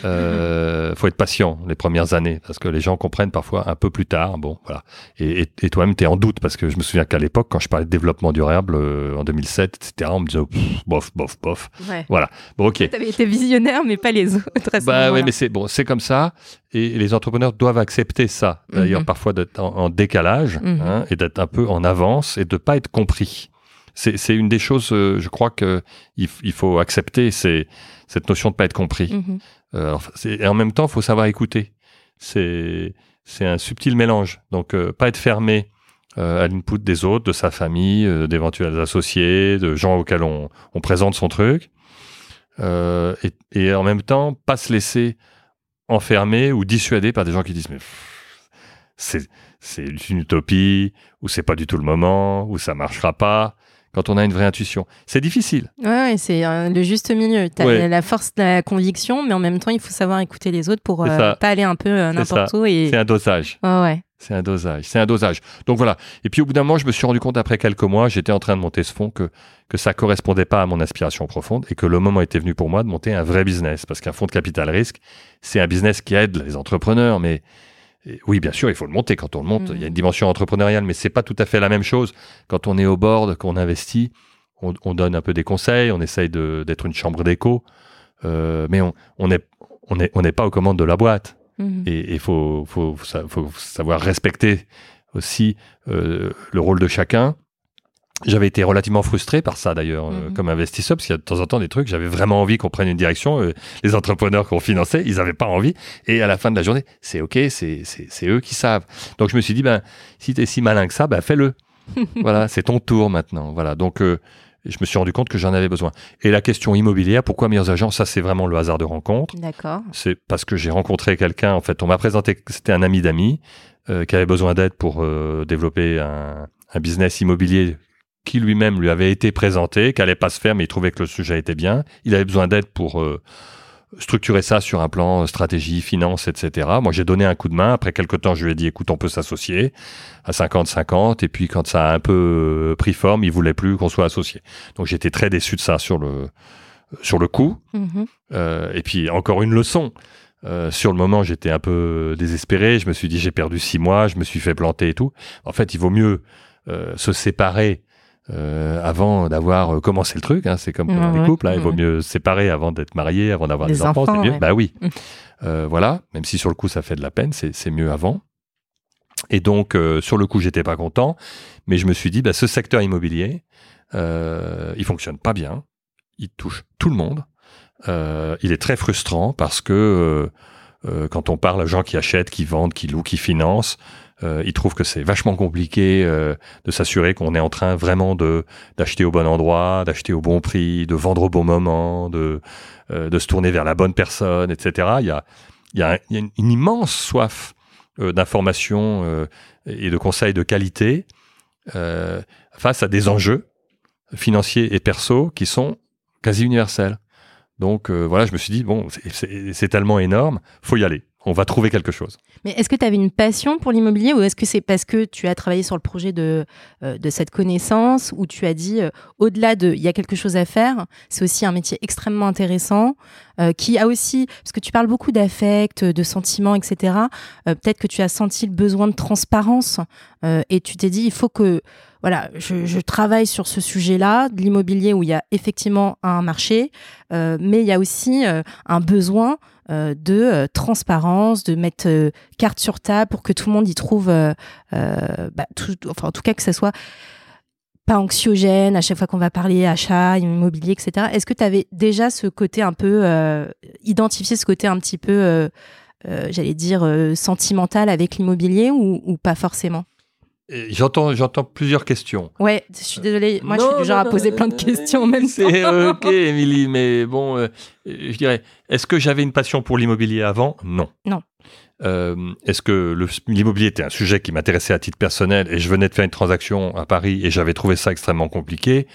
Euh, faut être patient les premières années parce que les gens comprennent parfois un peu plus tard. Bon, voilà. Et, et- et toi-même, tu es en doute parce que je me souviens qu'à l'époque, quand je parlais de développement durable euh, en 2007, etc., on me disait Pff, bof, bof, bof. Ouais. Bon, ok. Tu avais été visionnaire, mais pas les autres. Bah oui, mais c'est bon, c'est comme ça. Et les entrepreneurs doivent accepter ça. D'ailleurs, Mhm. parfois en, en décalage Mhm. Hein, et d'être un peu en avance et de pas être compris. C'est une des choses, euh, je crois que il, faut accepter, c'est cette notion de pas être compris. Mhm. Euh, alors, et en même temps, il faut savoir écouter. C'est c'est un subtil mélange. Donc, euh, pas être fermé euh, à l'input des autres, de sa famille, d'éventuels associés, de gens auxquels on, on présente son truc. Et, et en même temps, pas se laisser enfermer ou dissuader par des gens qui disent mais c'est une utopie ou c'est pas du tout le moment ou ça marchera pas. Quand on a une vraie intuition, c'est difficile. Ouais, ouais, c'est euh, le juste milieu. Tu as Ouais. la force de la conviction, mais en même temps, il faut savoir écouter les autres pour euh, pas aller un peu euh, n'importe où. Et... C'est un dosage. Ouais. C'est un dosage, c'est un dosage. Donc voilà. Et puis au bout d'un moment, je me suis rendu compte après quelques mois, j'étais en train de monter ce fonds que que ça correspondait pas à mon aspiration profonde et que le moment était venu pour moi de monter un vrai business parce qu'un fonds de capital risque, c'est un business qui aide les entrepreneurs, mais et oui, bien sûr, il faut le monter quand on le monte. Il y a une dimension entrepreneuriale, mais c'est pas tout à fait la même chose quand on est au board, qu'on investit. On, on donne un peu des conseils, on essaye d'être une chambre d'écho, euh, mais on on est on est on n'est pas aux commandes de la boîte. Mhm. Et il faut, faut, sa- faut savoir respecter aussi euh, le rôle de chacun. J'avais été relativement frustré par ça d'ailleurs, euh, Mhm. comme investisseur, parce qu'il y a de temps en temps des trucs, j'avais vraiment envie qu'on prenne une direction. euh, les entrepreneurs qu'on finançait, ils n'avaient pas envie. Et à la fin de la journée, c'est OK, c'est eux qui savent. Donc je me suis dit, ben, si tu es si malin que ça, ben, fais-le. voilà, c'est ton tour maintenant. Voilà, donc euh, je me suis rendu compte que j'en avais besoin. Et la question immobilière, pourquoi meilleurs agents? Ça, c'est vraiment le hasard de rencontre D'accord. c'est parce que j'ai rencontré quelqu'un, en fait, on m'a présenté que c'était un ami d'amis qui avait besoin d'aide pour développer un, un business immobilier qui lui-même lui avait été présenté, qui allait pas se faire, mais il trouvait que le sujet était bien. Il avait besoin d'aide pour euh, structurer ça sur un plan euh, stratégie, finance, etc. Moi, j'ai donné un coup de main. Après quelques temps, je lui ai dit, écoute, on peut s'associer à 50-50. Et puis, quand ça a un peu euh, pris forme, il voulait plus qu'on soit associé. Donc, j'étais très déçu de ça sur le, sur le coup. Mhm. Euh, et puis encore une leçon. Euh, sur le moment, j'étais un peu désespéré. Je me suis dit, j'ai perdu six mois, je me suis fait planter et tout. En fait, il vaut mieux euh, se séparer euh, avant d'avoir euh, commencé le truc. hein. C'est comme dans les couples. hein. Il vaut mieux se séparer avant d'être marié, avant d'avoir Des enfants. C'est mieux. ouais. Bah oui. Mm. Euh, voilà. Même si sur le coup, ça fait de la peine, c'est mieux avant. Et donc, euh, sur le coup, j'étais pas content. Mais je me suis dit, bah, ce secteur immobilier, il fonctionne pas bien. Il touche tout le monde. Il est très frustrant parce que quand on parle à gens qui achètent, qui vendent, qui louent, qui financent, euh, ils trouvent que c'est vachement compliqué euh, de s'assurer qu'on est en train vraiment de d'acheter au bon endroit, d'acheter au bon prix, de vendre au bon moment, de euh, de se tourner vers la bonne personne, etc. Il y a il y a, une, immense soif euh, d'informations et de conseils de qualité face à des enjeux financiers et perso qui sont quasi universels. Donc voilà, je me suis dit bon, c'est tellement énorme, faut y aller. On va trouver quelque chose. Mais est-ce que tu avais une passion pour l'immobilier ou est-ce que c'est parce que tu as travaillé sur le projet de, euh, de cette connaissance ou tu as dit euh, au-delà de il y a quelque chose à faire, c'est aussi un métier extrêmement intéressant euh, qui a aussi, parce que tu parles beaucoup d'affect, de sentiments, etc. Peut-être que tu as senti le besoin de transparence et tu t'es dit il faut que voilà, je, je, travaille sur ce sujet-là, de l'immobilier où il y a effectivement un marché, mais il y a aussi un besoin euh, de euh, transparence, de mettre euh, carte sur table pour que tout le monde y trouve, bah, enfin en tout cas que ça soit pas anxiogène à chaque fois qu'on va parler achat, immobilier, etc. Est-ce que tu avais déjà ce côté un peu, identifié ce côté un petit peu, j'allais dire, sentimental avec l'immobilier ou pas forcément? J'entends, j'entends plusieurs questions. Ouais, je suis désolée. Moi, je suis du genre à poser plein de questions en même C'est ok, Émilie, mais bon, euh, je dirais, est-ce que j'avais une passion pour l'immobilier avant? Non. Non. Euh, est-ce que l'immobilier était un sujet qui m'intéressait à titre personnel et je venais de faire une transaction à Paris et j'avais trouvé ça extrêmement compliqué?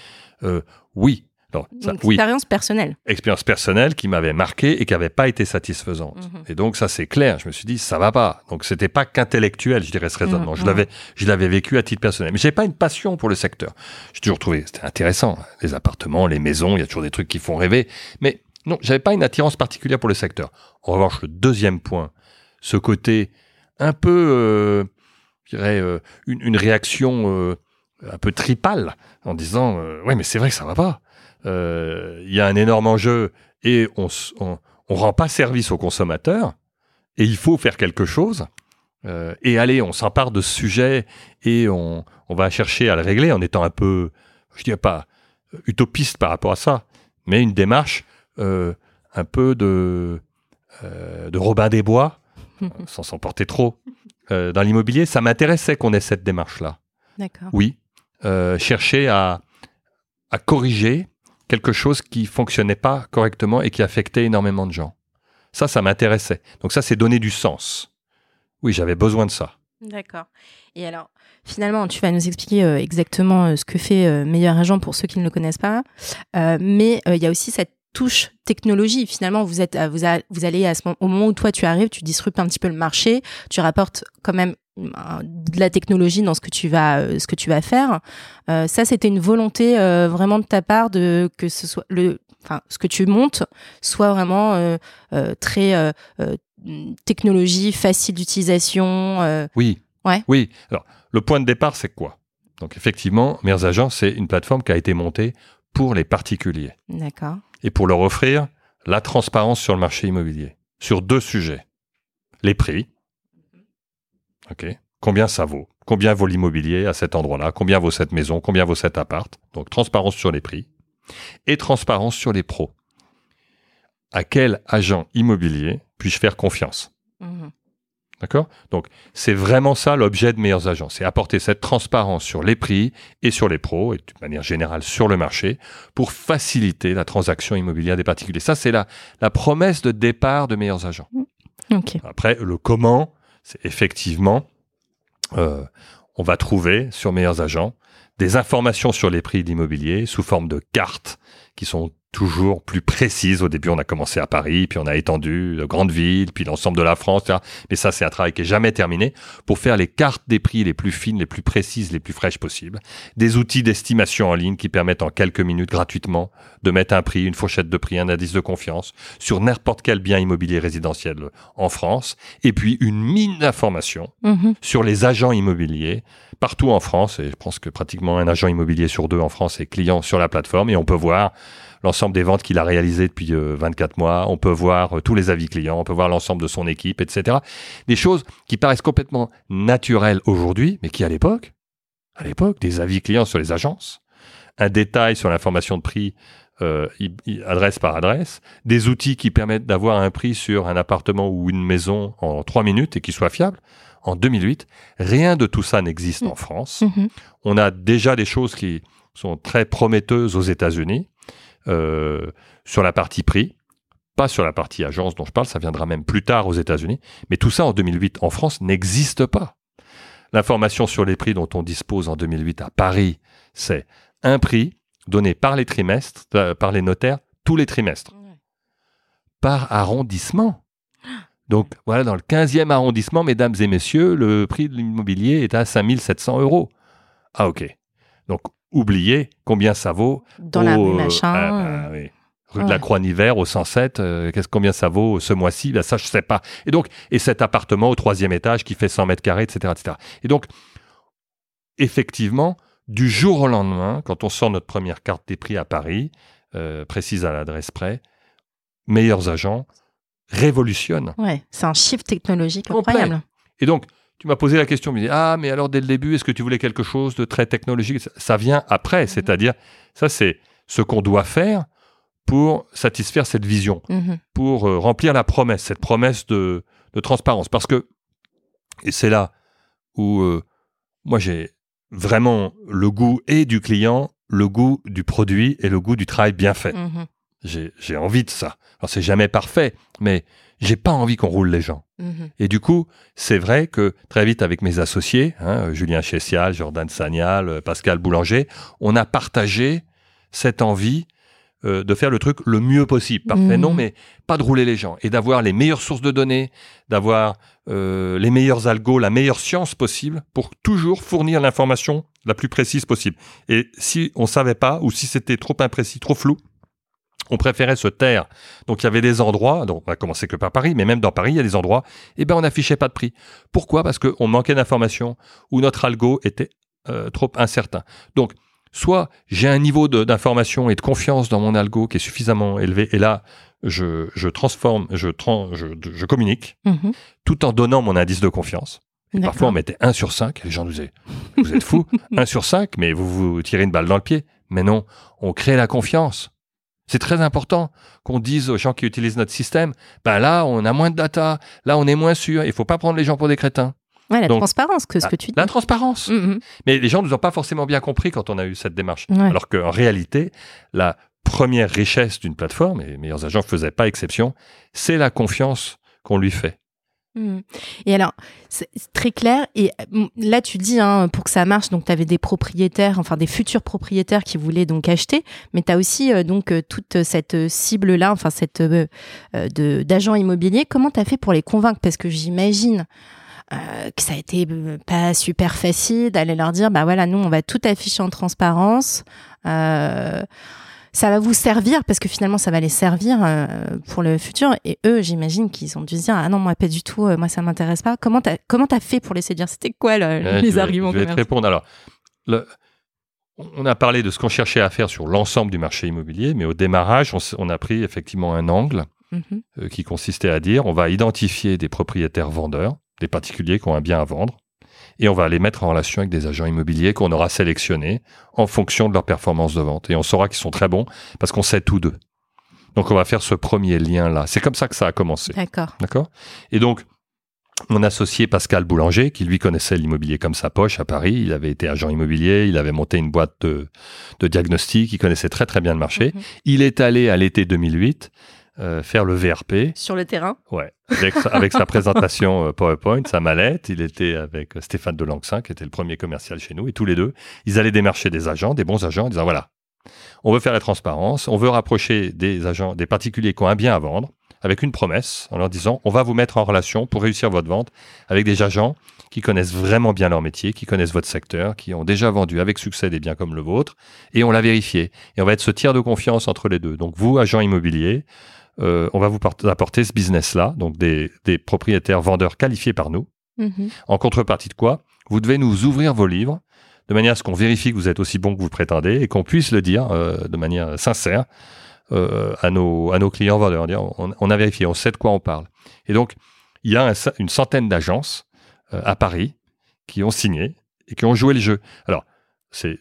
Euh, Oui. Donc, expérience personnelle. Expérience personnelle qui m'avait marqué et qui n'avait pas été satisfaisante. Mhm. Et donc ça c'est clair. Je me suis dit ça va pas. Donc c'était pas qu'intellectuel, je dirais ce raisonnement. Mhm. Je l'avais, je l'avais vécu à titre personnel. Mais j'ai pas une passion pour le secteur. J'ai toujours trouvé c'était intéressant. Les appartements, les maisons, il y a toujours des trucs qui font rêver. Mais non, j'avais pas une attirance particulière pour le secteur. En revanche, le deuxième point, ce côté un peu, euh, je dirais, euh, une, une, réaction euh, un peu tripale en disant ouais mais c'est vrai que ça va pas euh, il y a un énorme enjeu et on, on, rend pas service aux consommateurs et il faut faire quelque chose. Euh, et allez, on s'empare de ce sujet et on, on, va chercher à le régler en étant un peu, je dirais pas utopiste par rapport à ça, mais une démarche euh, un peu de, de Robin des Bois, sans s'emporter trop. dans l'immobilier, ça m'intéressait qu'on ait cette démarche-là. D'accord. Oui, chercher à, à corriger quelque chose qui fonctionnait pas correctement et qui affectait énormément de gens. Ça, ça m'intéressait. Donc ça, c'est donner du sens. Oui, j'avais besoin de ça. D'accord. Et alors, finalement, tu vas nous expliquer euh, exactement euh, ce que fait euh, Meilleur Agent pour ceux qui ne le connaissent pas. mais il y a aussi cette touche technologie. Finalement, vous êtes, vous, vous allez à ce moment, au moment où toi tu arrives, tu disruptes un petit peu le marché, tu rapportes quand même de la technologie dans ce que tu vas euh, ce que tu vas faire. Euh, ça c'était une volonté euh, vraiment de ta part de que ce soit le enfin ce que tu montes soit vraiment très technologie facile d'utilisation oui. Ouais. Oui. Alors le point de départ c'est quoi? Donc effectivement Meilleurs Agents c'est une plateforme qui a été montée pour les particuliers. D'accord. Et pour leur offrir la transparence sur le marché immobilier sur deux sujets. Les prix OK. Combien ça vaut? Combien vaut l'immobilier à cet endroit-là? Combien vaut cette maison? Combien vaut cet appart? Donc transparence sur les prix et transparence sur les pros. À quel agent immobilier puis-je faire confiance? Mhm. D'accord? Donc, c'est vraiment ça l'objet de meilleurs agents. C'est apporter cette transparence sur les prix et sur les pros, et de manière générale sur le marché, pour faciliter la transaction immobilière des particuliers. Ça, c'est la, la promesse de départ de meilleurs agents. Après, le comment, c'est effectivement, euh, on va trouver sur Meilleurs Agents des informations sur les prix d'immobilier sous forme de cartes qui sont toujours plus précise. Au début, on a commencé à Paris, puis on a étendu de grandes villes, puis l'ensemble de la France, etc. Mais ça, c'est un travail qui est jamais terminé pour faire les cartes des prix les plus fines, les plus précises, les plus fraîches possibles. Des outils d'estimation en ligne qui permettent en quelques minutes gratuitement de mettre un prix, une fourchette de prix, un indice de confiance sur n'importe quel bien immobilier résidentiel en France. Et puis une mine d'informations mm-hmm. sur les agents immobiliers partout en France. Et je pense que pratiquement un agent immobilier sur deux en France est client sur la plateforme. Et on peut voir l'ensemble des ventes qu'il a réalisées depuis 24 euh, mois, on peut voir euh, tous les avis clients, on peut voir l'ensemble de son équipe, etc. Des choses qui paraissent complètement naturelles aujourd'hui, mais qui à l'époque, à l'époque, des avis clients sur les agences, un détail sur l'information de prix euh, adresse par adresse, des outils qui permettent d'avoir un prix sur un appartement ou une maison en trois minutes et qui soit fiable. En 2008, rien de tout ça n'existe en France. Mm-hmm. On a déjà des choses qui sont très prometteuses aux États-Unis. Euh, sur la partie prix, pas sur la partie agence dont je parle, ça viendra même plus tard aux États-Unis, mais tout ça en 2008 en France n'existe pas. L'information sur les prix dont on dispose en 2008 à Paris, c'est un prix donné par les trimestres, euh, par les notaires, tous les trimestres, par arrondissement. Donc voilà, dans le 15e arrondissement, mesdames et messieurs, le prix de l'immobilier est à 5700 euros. Ah ok. Donc oubliez combien ça vaut. Dans la rue au- machin. ah, euh, bah oui. Rue de la. Croix-Niver au 107, euh, qu'est-ce combien ça vaut ce mois-ci? Ben, Ça, je sais pas. Et donc, et cet appartement au troisième étage qui fait 100 mètres carrés, etc., etc. Et donc, effectivement, du jour au lendemain, quand on sort notre première carte des prix à Paris, euh, précise à l'adresse près, meilleurs agents révolutionnent. Ouais, c'est un shift technologique incroyable. Et donc, tu m'as posé la question, tu me dis, ah, mais alors dès le début, est-ce que tu voulais quelque chose de très technologique? Ça, vient après, c'est-à-dire, ça c'est ce qu'on doit faire pour satisfaire cette vision, Mhm. pour euh, remplir la promesse, cette promesse de, de transparence. Parce que, et c'est là où euh, moi j'ai vraiment le goût et du client, le goût du produit et le goût du travail bien fait. Mhm. J'ai j'ai envie de ça. Alors c'est jamais parfait, mais j'ai pas envie qu'on roule les gens. Mhm. Et du coup, c'est vrai que très vite avec mes associés, hein, Julien Chessial, Jordan Sagnal, Pascal Boulanger, on a partagé cette envie euh, de faire le truc le mieux possible. Parfait, Mhm. non, mais pas de rouler les gens. Et d'avoir les meilleures sources de données, d'avoir euh, les meilleurs algos, la meilleure science possible pour toujours fournir l'information la plus précise possible. Et si on savait pas, ou si c'était trop imprécis, trop flou, on préférait se taire. Donc il y avait des endroits, donc on a commencé que par Paris, mais même dans Paris, il y a des endroits, eh ben on n'affichait pas de prix. Pourquoi? Parce qu'on manquait d'informations ou notre algo était euh, trop incertain. Donc soit j'ai un niveau d'information et de confiance dans mon algo qui est suffisamment élevé, et là je, je transforme, je, je, je communique, Mhm. tout en donnant mon indice de confiance. Parfois, on mettait 1 sur 5. Les gens nous disaient Vous êtes fous 1 sur 5, mais vous vous tirez une balle dans le pied. Mais non, on crée la confiance. C'est très important qu'on dise aux gens qui utilisent notre système ben là, on a moins de data, là, on est moins sûr. Il faut pas prendre les gens pour des crétins. Ouais, la Donc, transparence, que ce que tu dis. La transparence. Mhm. Mais les gens ne nous ont pas forcément bien compris quand on a eu cette démarche. Ouais. Alors qu'en réalité, la première richesse d'une plateforme, et les meilleurs agents ne faisaient pas exception, c'est la confiance qu'on lui fait. Mhm. Et alors, c'est très clair. Et euh, là, tu dis, hein, pour que ça marche, donc tu avais des propriétaires, enfin des futurs propriétaires qui voulaient donc acheter, mais tu as aussi euh, donc euh, toute cette cible-là, enfin cette euh, de- d'agents immobiliers. Comment tu as fait pour les convaincre? Parce que j'imagine euh, que ça a été pas super facile d'aller leur dire, bah voilà, nous, on va tout afficher en transparence. Ça va vous servir parce que finalement ça va les servir euh, pour le futur et eux j'imagine qu'ils ont dû se dire ah non moi pas du tout euh, moi ça m'intéresse pas comment t'as comment fait pour les séduire c'était quoi le- Ouais, les je vais- arguments Je vais te répondre. Alors, le- on a parlé de ce qu'on cherchait à faire sur l'ensemble du marché immobilier, mais au démarrage, on, a pris effectivement un angle Mhm. euh, qui consistait à dire on va identifier des propriétaires vendeurs, des particuliers qui ont un bien à vendre, et on va les mettre en relation avec des agents immobiliers qu'on aura sélectionnés en fonction de leur performance de vente. Et on saura qu'ils sont très bons parce qu'on sait tous d'eux. Donc on va faire ce premier lien-là. C'est comme ça que ça a commencé. d'accord D'accord? Et donc, mon associé Pascal Boulanger, qui lui connaissait l'immobilier comme sa poche à Paris, il avait été agent immobilier, il avait monté une boîte de, de diagnostic, il connaissait très très bien le marché. Mhm. Il est allé à l'été 2008 euh, faire le VRP, sur le terrain ouais, avec, sa- avec sa présentation euh, PowerPoint, sa mallette. Il était avec euh, Stéphane Delangsin, qui était le premier commercial chez nous, et tous les deux, ils allaient démarcher des agents, des bons agents, en disant voilà, on veut faire la transparence, on veut rapprocher des agents, des particuliers qui ont un bien à vendre, avec une promesse, en leur disant on va vous mettre en relation pour réussir votre vente avec des agents qui connaissent vraiment bien leur métier, qui connaissent votre secteur, qui ont déjà vendu avec succès des biens comme le vôtre, et on l'a vérifié. Et on va être ce tiers de confiance entre les deux. Donc vous, agents immobiliers, euh, on va vous port- apporter ce business-là, donc des, des propriétaires vendeurs qualifiés par nous. Mhm. En contrepartie de quoi, vous devez nous ouvrir vos livres de manière à ce qu'on vérifie que vous êtes aussi bon que vous le prétendez et qu'on puisse le dire euh, de manière sincère euh, à, nos, à nos clients vendeurs. Dire, on, on a vérifié, on sait de quoi on parle. Et donc, il y a un une centaine d'agences à Paris qui ont signé et qui ont joué le jeu. Alors, c'est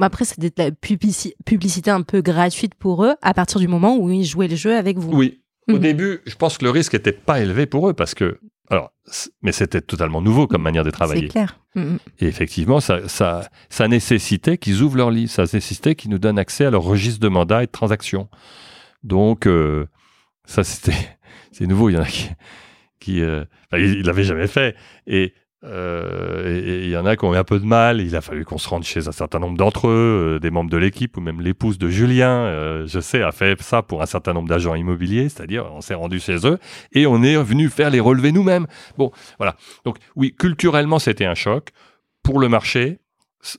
après c'était de la publici- publicité un peu gratuite pour eux à partir du moment où ils jouaient le jeu avec vous Oui. Au Mhm. début, je pense que le risque n'était pas élevé pour eux parce que, alors, mais c'était totalement nouveau comme manière de c'est travailler. clair Mhm. Et effectivement, ça, ça, ça nécessitait qu'ils ouvrent leur livre, ça nécessitait qu'ils nous donnent accès à leur registre de mandats et de transactions. Donc, euh, ça, c'était, c'est nouveau. Il y en a qui, qui euh, enfin, ils ne l'avaient jamais fait. Et Euh, et il y en a qui ont eu un peu de mal. Il a fallu qu'on se rende chez un certain nombre d'entre eux, euh, des membres de l'équipe ou même l'épouse de Julien, euh, je sais, a fait ça pour un certain nombre d'agents immobiliers, c'est-à-dire on s'est rendu chez eux et on est venu faire les relevés nous-mêmes. Bon, voilà. Donc oui, culturellement c'était un choc. Pour le marché,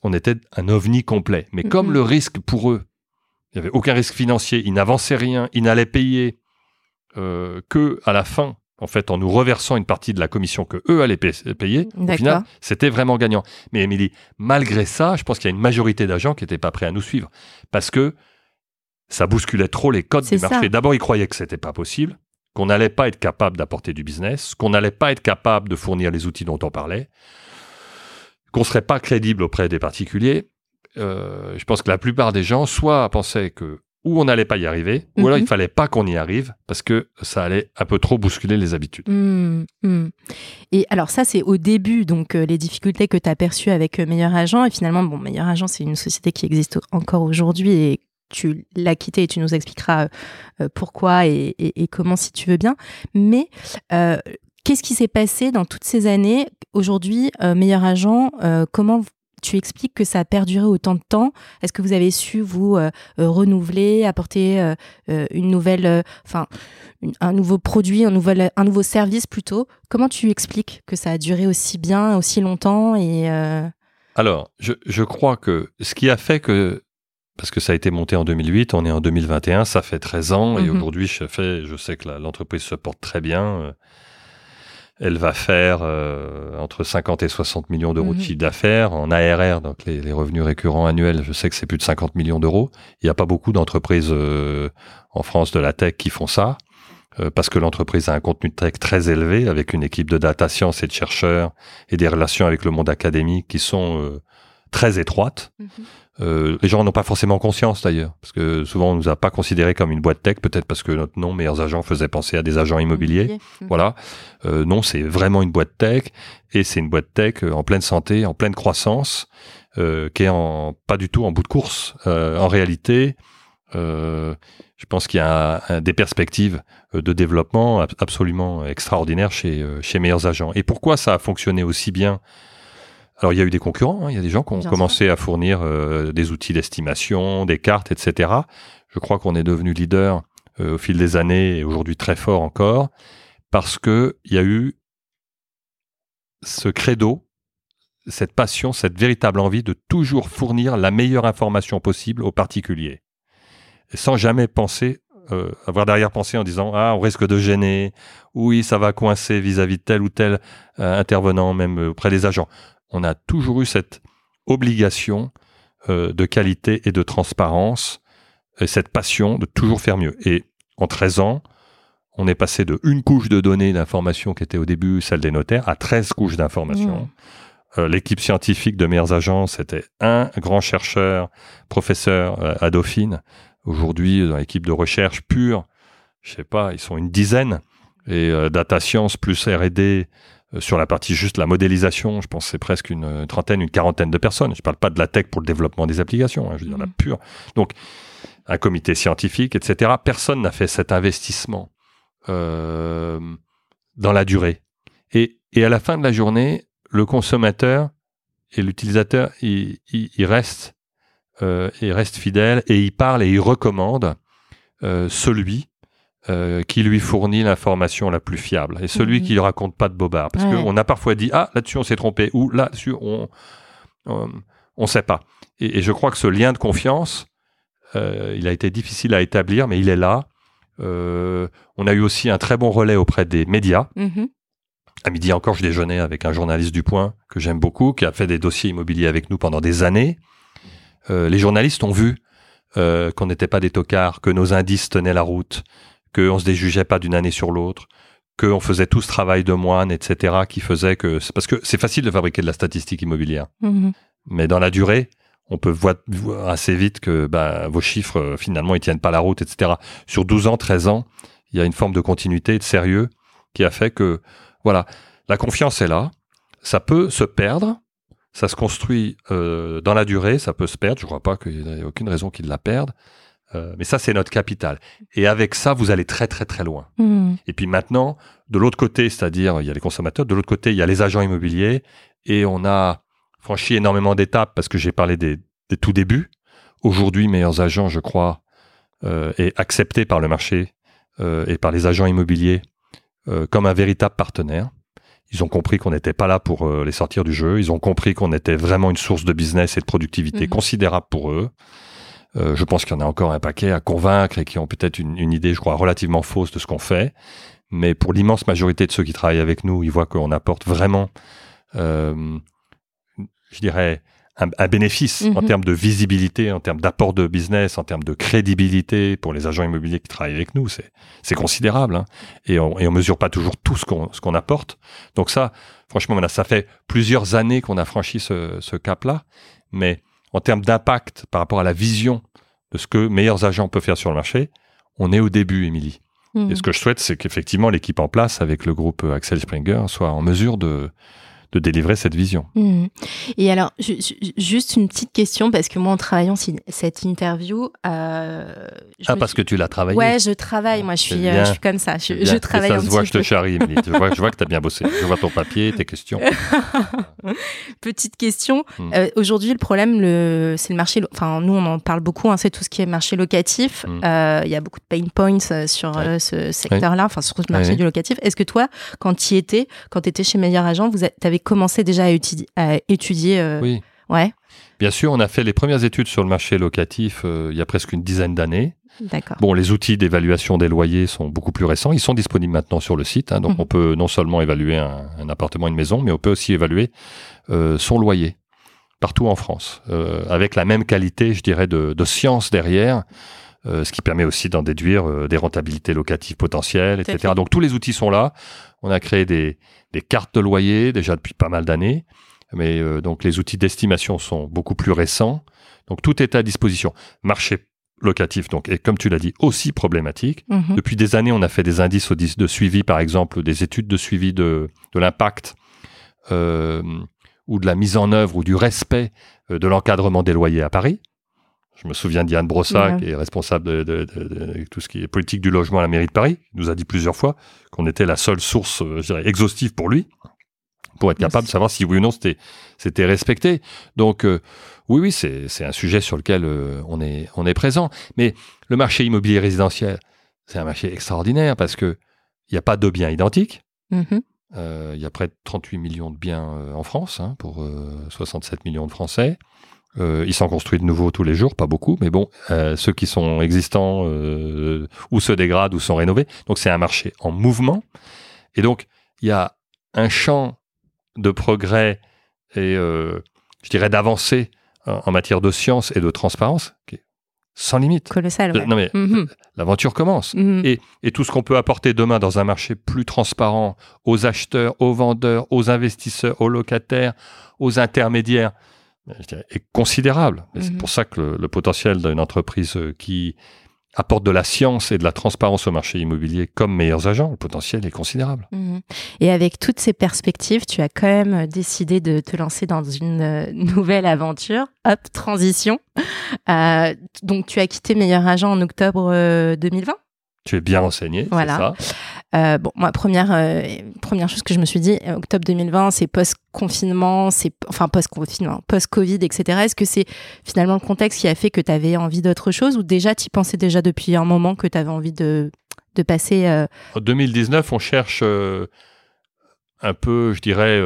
on était un ovni complet. Mais comme Mhm. le risque pour eux, il n'y avait aucun risque financier, ils n'avançaient rien, ils n'allaient payer que à la fin, en fait, en nous reversant une partie de la commission que eux allaient pa- payer. Au final, c'était vraiment gagnant. Mais Émilie, malgré ça, je pense qu'il y a une majorité d'agents qui n'étaient pas prêts à nous suivre parce que ça bousculait trop les codes du marché. D'abord, ils croyaient que c'était pas possible, qu'on n'allait pas être capable d'apporter du business, qu'on n'allait pas être capable de fournir les outils dont on parlait, qu'on serait pas crédible auprès des particuliers. Euh, je pense que la plupart des gens soit pensaient que ou on n'allait pas y arriver, ou alors Mhm. il fallait pas qu'on y arrive parce que ça allait un peu trop bousculer les habitudes. Hmm, hmm. Et alors ça, c'est au début, donc euh, les difficultés que tu as perçues avec euh, Meilleur Agent. Et finalement, bon, Meilleur Agent, c'est une société qui existe encore aujourd'hui et tu l'as quitté et tu nous expliqueras euh, pourquoi et, et- et comment si tu veux bien. Mais euh, qu'est-ce qui s'est passé dans toutes ces années? Aujourd'hui, Meilleur Agent, comment tu expliques que ça a perduré autant de temps Est-ce que vous avez su vous euh, euh, renouveler, apporter euh, une nouvelle, enfin un nouveau produit, un, nouvel, un nouveau service plutôt? Comment tu expliques que ça a duré aussi bien, aussi longtemps et Alors, je, je crois que ce qui a fait que, parce que ça a été monté en 2008, on est en 2021, ça fait 13 ans, et Mhm. aujourd'hui, je, fais, je sais que l'entreprise se porte très bien. Elle va faire euh, entre 50 et 60 millions d'euros de Mhm. chiffre d'affaires en ARR, donc les, les revenus récurrents annuels. Je sais que c'est plus de 50 millions d'euros. Il n'y a pas beaucoup d'entreprises euh, en France de la tech qui font ça, euh, parce que l'entreprise a un contenu de tech très élevé, avec une équipe de data science et de chercheurs, et des relations avec le monde académique qui sont très étroites. Euh, les gens n'ont pas forcément conscience d'ailleurs, parce que souvent on nous a pas considéré comme une boîte tech, peut-être parce que notre nom, meilleurs agents, faisait penser à des agents immobiliers. Mhm. Voilà. Euh, non, c'est vraiment une boîte tech, et c'est une boîte tech euh, en pleine santé, en pleine croissance, euh, qui est en pas du tout en bout de course. En réalité, je pense qu'il y a un- un- des perspectives de développement ab- absolument extraordinaires chez chez meilleurs agents. Et pourquoi ça a fonctionné aussi bien alors il y a eu des concurrents, hein, il y a des gens qui ont Bien commencé à fournir euh, des outils d'estimation, des cartes, etc. Je crois qu'on est devenu leader euh, au fil des années et aujourd'hui très fort encore parce que il y a eu ce credo, cette passion, cette véritable envie de toujours fournir la meilleure information possible aux particuliers, Et sans jamais penser euh, avoir derrière-pensée en disant ah on risque de gêner, oui ça va coincer vis-à-vis de tel ou tel euh, intervenant, même auprès des agents. On a toujours eu cette obligation euh, de qualité et de transparence, et cette passion de toujours faire mieux. Et en 13 ans, on est passé de une couche de données d'information qui était au début celle des notaires à 13 couches d'informations. Mmh. Euh, L'équipe scientifique de meilleures agences, c'était un grand chercheur, professeur euh, à Dauphine. Aujourd'hui, dans l'équipe de recherche pure, je sais pas, ils sont une dizaine. Et euh, data science plus R&D sur la partie juste la modélisation, je pense que c'est presque une euh, trentaine, une quarantaine de personnes. Je parle pas de la tech pour le développement des applications, hein, je veux dire la pure. Donc, un comité scientifique, etc. Personne n'a fait cet investissement euh, dans la durée. Et, à la fin de la journée, le consommateur et l'utilisateur, il, reste, euh, fidèle et il parle et il recommande euh, celui euh, qui lui fournit l'information la plus fiable et celui Mhm. qui ne raconte pas de bobards. Parce Ouais. qu'on a parfois dit ah là-dessus on s'est trompé ou là-dessus on on on sait pas. Et, et je crois que ce lien de confiance, euh, il a été difficile à établir, mais il est là. Euh, on a eu aussi un très bon relais auprès des médias. Mhm. À midi encore, je déjeunais avec un journaliste du Point que j'aime beaucoup, qui a fait des dossiers immobiliers avec nous pendant des années. Les journalistes ont vu qu'on n'était pas des tocards, que nos indices tenaient la route, qu'on se déjugeait pas d'une année sur l'autre, qu'on faisait tout ce travail de moine, etc., qui faisait que... Parce que c'est facile de fabriquer de la statistique immobilière, Mhm. mais dans la durée, on peut voir, assez vite que bah, vos chiffres, euh, finalement, ils tiennent pas la route, etc. Sur 12 ans, 13 ans, il y a une forme de continuité et de sérieux qui a fait que, voilà, la confiance est là. Ça peut se perdre. Ça se construit euh, dans la durée. Ça peut se perdre. Je crois pas qu'il n'y ait aucune raison qu'il la perde. Euh, mais ça, c'est notre capital. Et avec ça, vous allez très très très loin. Mhm. Et puis maintenant, de l'autre côté, c'est-à-dire il y a les consommateurs, de l'autre côté, il y a les agents immobiliers, et on a franchi énormément d'étapes parce que j'ai parlé des, des tout débuts. Aujourd'hui, meilleurs agents, je crois, euh, est accepté par le marché euh, et par les agents immobiliers euh, comme un véritable partenaire. Ils ont compris qu'on n'était pas là pour les sortir du jeu. Ils ont compris qu'on était vraiment une source de business et de productivité Mhm. considérable pour eux. Euh, je pense qu'il y en a encore un paquet à convaincre et qui ont peut-être une, une idée, je crois, relativement fausse de ce qu'on fait. Mais pour l'immense majorité de ceux qui travaillent avec nous, ils voient qu'on apporte vraiment, euh, je dirais, un, un bénéfice en Mhm. termes de visibilité, en termes d'apport de business, en termes de crédibilité pour les agents immobiliers qui travaillent avec nous. C'est, considérable. hein. Et, on, on mesure pas toujours tout ce qu'on, apporte. Donc ça, franchement, voilà, ça fait plusieurs années qu'on a franchi ce, ce cap-là. Mais en termes d'impact par rapport à la vision de ce que meilleurs agents peuvent faire sur le marché, on est au début, Émilie. Mhm. Et ce que je souhaite, c'est qu'effectivement, l'équipe en place avec le groupe Axel Springer soit en mesure de, de délivrer cette vision. Mhm. Et alors, ju- ju- juste une petite question, parce que moi, en travaillant cette interview, euh, Ah, parce suis- que tu l'as travaillé. Ouais, je travaille. Moi, je C'est suis, euh, je suis comme ça. Je, bien. Et travaille ça un se voit, petit je te charrie. Je vois, je vois que tu as bien bossé. Je vois ton papier, tes questions. Petite question. Hmm. Euh, Aujourd'hui, le problème, le, c'est le marché. Enfin, nous, on en parle beaucoup. hein, c'est tout ce qui est marché locatif. Hmm. Il y a beaucoup de pain points sur ce secteur-là, enfin sur le marché du locatif. Est-ce que toi, quand tu y étais, quand tu étais chez Meilleur Agent, vous commencé déjà à, étudier, à étudier euh, Oui. Ouais, Bien sûr, on a fait les premières études sur le marché locatif euh, il y a presque une dizaine d'années. d'accord. Bon, les outils d'évaluation des loyers sont beaucoup plus récents. Ils sont disponibles maintenant sur le site. hein. donc, Mhm. on peut non seulement évaluer un, un appartement, une maison, mais on peut aussi évaluer euh, son loyer partout en France, euh, avec la même qualité, je dirais, de, de science derrière, euh, ce qui permet aussi d'en déduire euh, des rentabilités locatives potentielles, etc. Donc, tous les outils sont là. On a créé des, des cartes de loyer déjà depuis pas mal d'années, mais euh, donc les outils d'estimation sont beaucoup plus récents. Donc, tout est à disposition. Marché locatif, donc, et comme tu l'as dit, aussi problématique. Mhm. Depuis des années, on a fait des indices de suivi, par exemple, des études de suivi de, de l'impact euh, ou de la mise en œuvre ou du respect euh, de l'encadrement des loyers à Paris. Je me souviens d'Yann Brossa, Ouais. qui est responsable de, de- de- de tout ce qui est politique du logement à la mairie de Paris. Il nous a dit plusieurs fois qu'on était la seule source, euh, je dirais, exhaustive pour lui, pour être capable de savoir si oui ou non c'était respecté. Donc euh, oui, oui, c'est un sujet sur lequel euh, on est on est présent. Mais le marché immobilier résidentiel, c'est un marché extraordinaire parce que il n'y a pas de biens identiques. Mhm. Euh, il y a près de 38 millions de biens en France hein, pour euh, 67 millions de Français. Euh, ils s'en construisent de nouveaux tous les jours, pas beaucoup, mais bon, euh, ceux qui sont existants euh, ou se dégradent ou sont rénovés. Donc c'est un marché en mouvement. Et donc il y a un champ de progrès et euh, je dirais d'avancée en, matière de science et de transparence qui est sans limite. Colossal. Ouais. Non mais Mhm. l'aventure commence. Mhm. Et, et tout ce qu'on peut apporter demain dans un marché plus transparent aux acheteurs, aux vendeurs, aux investisseurs, aux locataires, aux intermédiaires, je dirais, est considérable. C'est Mhm. pour ça que le, le potentiel d'une entreprise euh, qui apporte de la science et de la transparence au marché immobilier comme meilleurs agents, le potentiel est considérable. Mhm. Et avec toutes ces perspectives, tu as quand même décidé de te lancer dans une euh, nouvelle aventure. Hop, transition. Euh, donc, tu as quitté Meilleur Agent en octobre euh, 2020. Tu es bien renseigné, Voilà. ça Euh, bon, moi, première, euh, première chose que je me suis dit, octobre 2020, c'est post-confinement, c'est enfin post-confinement, post-Covid, etc. Est-ce que c'est finalement le contexte qui a fait que tu avais envie d'autre chose ou déjà tu pensais déjà depuis un moment que tu avais envie de, de passer euh, En 2019, on cherche euh, un peu, je dirais,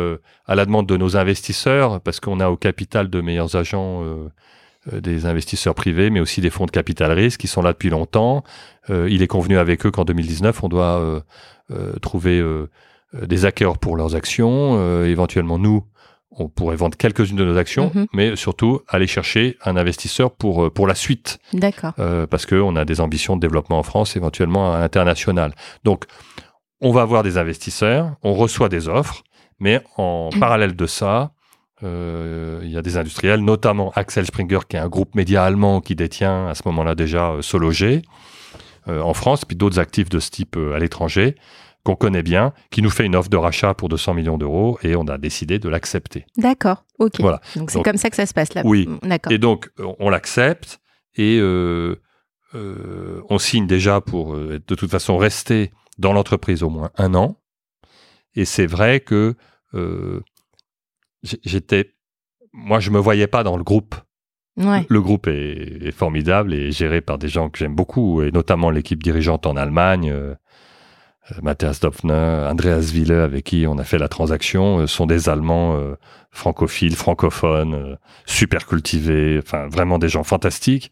à la demande de nos investisseurs, parce qu'on a au capital de meilleurs agents des investisseurs privés, mais aussi des fonds de capital risque qui sont là depuis longtemps. Euh, il est convenu avec eux qu'en 2019, on doit euh, euh, trouver euh, euh, des acquéreurs pour leurs actions. Euh, éventuellement, nous, on pourrait vendre quelques-unes de nos actions, Mhm. mais surtout aller chercher un investisseur pour, euh, pour la suite D'accord. euh, parce qu'on a des ambitions de développement en France, éventuellement à l'international. Donc, on va avoir des investisseurs, on reçoit des offres, mais en parallèle de ça, euh, il y a des industriels, notamment Axel Springer, qui est un groupe média allemand qui détient à ce moment-là déjà euh, Sologer euh, en France, puis d'autres actifs de ce type euh, à l'étranger qu'on connaît bien, qui nous fait une offre de rachat pour 200 millions d'euros et on a décidé de l'accepter. D'accord. Ok. Voilà. Donc c'est comme ça que ça se passe là. Oui. D'accord. Et donc, euh, on l'accepte et euh, euh, on signe déjà pour euh, de toute façon rester dans l'entreprise au moins un an. Et c'est vrai que euh, j'étais, moi, je me voyais pas dans le groupe. Ouais. Le groupe est, est formidable et géré par des gens que j'aime beaucoup, et notamment l'équipe dirigeante en Allemagne. euh, euh, Matthias Dopfner, Andreas Wille, avec qui on a fait la transaction, euh, sont des Allemands euh, francophiles, francophones, super cultivés, enfin vraiment des gens fantastiques.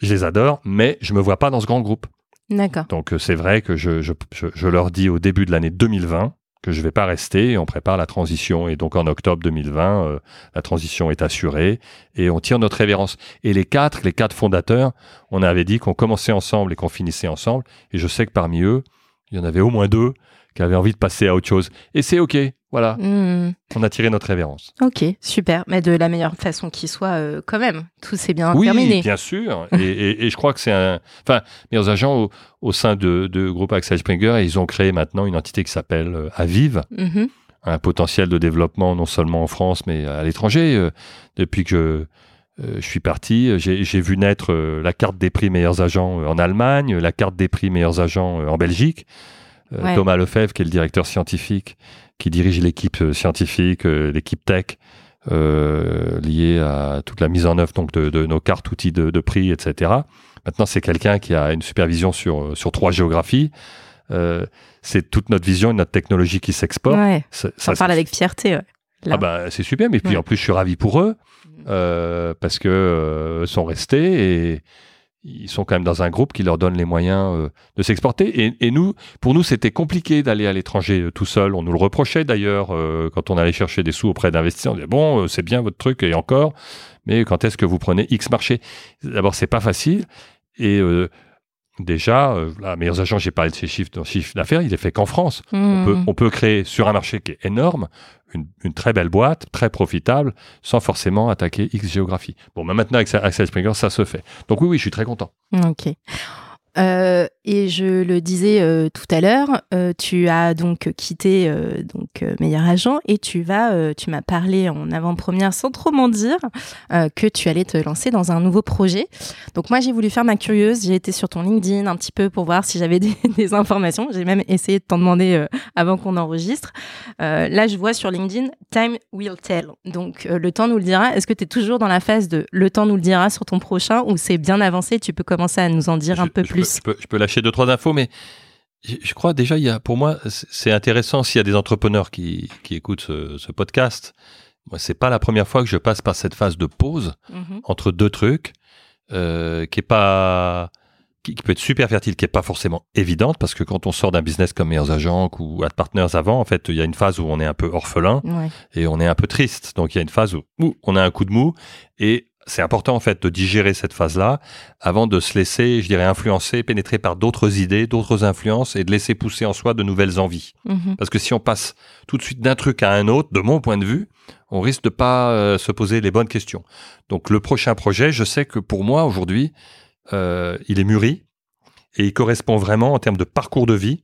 Je les adore, mais je me vois pas dans ce grand groupe. D'accord. Donc c'est vrai que je, je, je, je leur dis au début de l'année 2020 que je vais pas rester on prépare la transition. Et donc en octobre 2020, euh, la transition est assurée et on tire notre révérence. Et les quatre, les quatre fondateurs, on avait dit qu'on commençait ensemble et qu'on finissait ensemble. Et je sais que parmi eux, il y en avait au moins deux qui avaient envie de passer à autre chose. Et c'est OK, voilà, Hmm. on a tiré notre révérence. Ok, super. Mais de la meilleure façon qui soit, euh, quand même. Tout s'est bien Oui, terminé. bien sûr. et, et- et je crois que c'est un. Enfin, meilleurs agents au, au sein de, de groupe Axel Springer, ils ont créé maintenant une entité qui s'appelle euh, Aviv, Mhm. un potentiel de développement non seulement en France mais à l'étranger. Euh, Depuis que euh, je suis parti, j'ai vu naître euh, la carte des prix meilleurs agents euh, en Allemagne, la carte des prix meilleurs agents en Belgique. Euh, Ouais. Thomas Lefebvre, qui est le directeur scientifique, qui dirige l'équipe euh, scientifique, euh, l'équipe tech, euh, liée à toute la mise en œuvre donc de, de nos cartes outils de, de prix, etc. Maintenant, c'est quelqu'un qui a une supervision sur, sur trois géographies. Euh, c'est toute notre vision et notre technologie qui s'exporte. Ouais. Ça- parle avec fierté. ouais. Ah bah, c'est super, mais puis Ouais. en plus je suis ravi pour eux euh, parce que sont restés et ils sont quand même dans un groupe qui leur donne les moyens euh, de s'exporter. Et, nous, pour nous, c'était compliqué d'aller à l'étranger euh, tout seul. On nous le reprochait d'ailleurs euh, quand on allait chercher des sous auprès d'investisseurs. On disait bon, c'est bien votre truc et encore, mais quand est-ce que vous prenez X marché? D'abord, c'est pas facile et Déjà, euh, là, meilleurs agents, j'ai parlé de ces chiffres, de chiffre d'affaires, il est fait qu'en France. On, peut, Mhm. on peut créer sur un marché qui est énorme une, une très belle boîte, très profitable, sans forcément attaquer X géographie. Bon, mais maintenant, avec Axel Springer, ça se fait. Donc oui, oui, je suis très content. Ok. Euh, et je le disais euh, tout à l'heure, euh, tu as donc quitté donc meilleur agent et tu vas, tu m'as parlé en avant-première sans trop m'en dire que tu allais te lancer dans un nouveau projet. Donc moi j'ai voulu faire ma curieuse, j'ai été sur ton LinkedIn un petit peu pour voir si j'avais des, des informations. J'ai même essayé de t'en demander avant qu'on enregistre. Là je vois sur LinkedIn Time will tell. Donc le temps nous le dira. Est-ce que tu es toujours dans la phase de le temps nous le dira sur ton prochain ou c'est bien avancé? Tu peux commencer à nous en dire un peu je plus. Je, peux, je peux lâcher deux, trois infos, mais je, je crois déjà, il y a, pour moi, c'est intéressant s'il y a des entrepreneurs qui, qui écoutent ce, ce podcast. Moi, c'est pas la première fois que je passe par cette phase de pause Mhm. entre deux trucs, euh, qui est pas, qui, peut être super fertile, qui est pas forcément évidente, parce que quand on sort d'un business comme Meilleurs Agents ou Ad Partners avant, en fait, il y a une phase où on est un peu orphelin Ouais. et on est un peu triste. Donc il y a une phase où, où on a un coup de mou et c'est important en fait de digérer cette phase-là avant de se laisser, je dirais, influencer, pénétrer par d'autres idées, d'autres influences et de laisser pousser en soi de nouvelles envies. Mhm. Parce que si on passe tout de suite d'un truc à un autre, de mon point de vue, on risque de pas euh, se poser les bonnes questions. Donc le prochain projet, je sais que pour moi aujourd'hui, euh, il est mûri et il correspond vraiment en termes de parcours de vie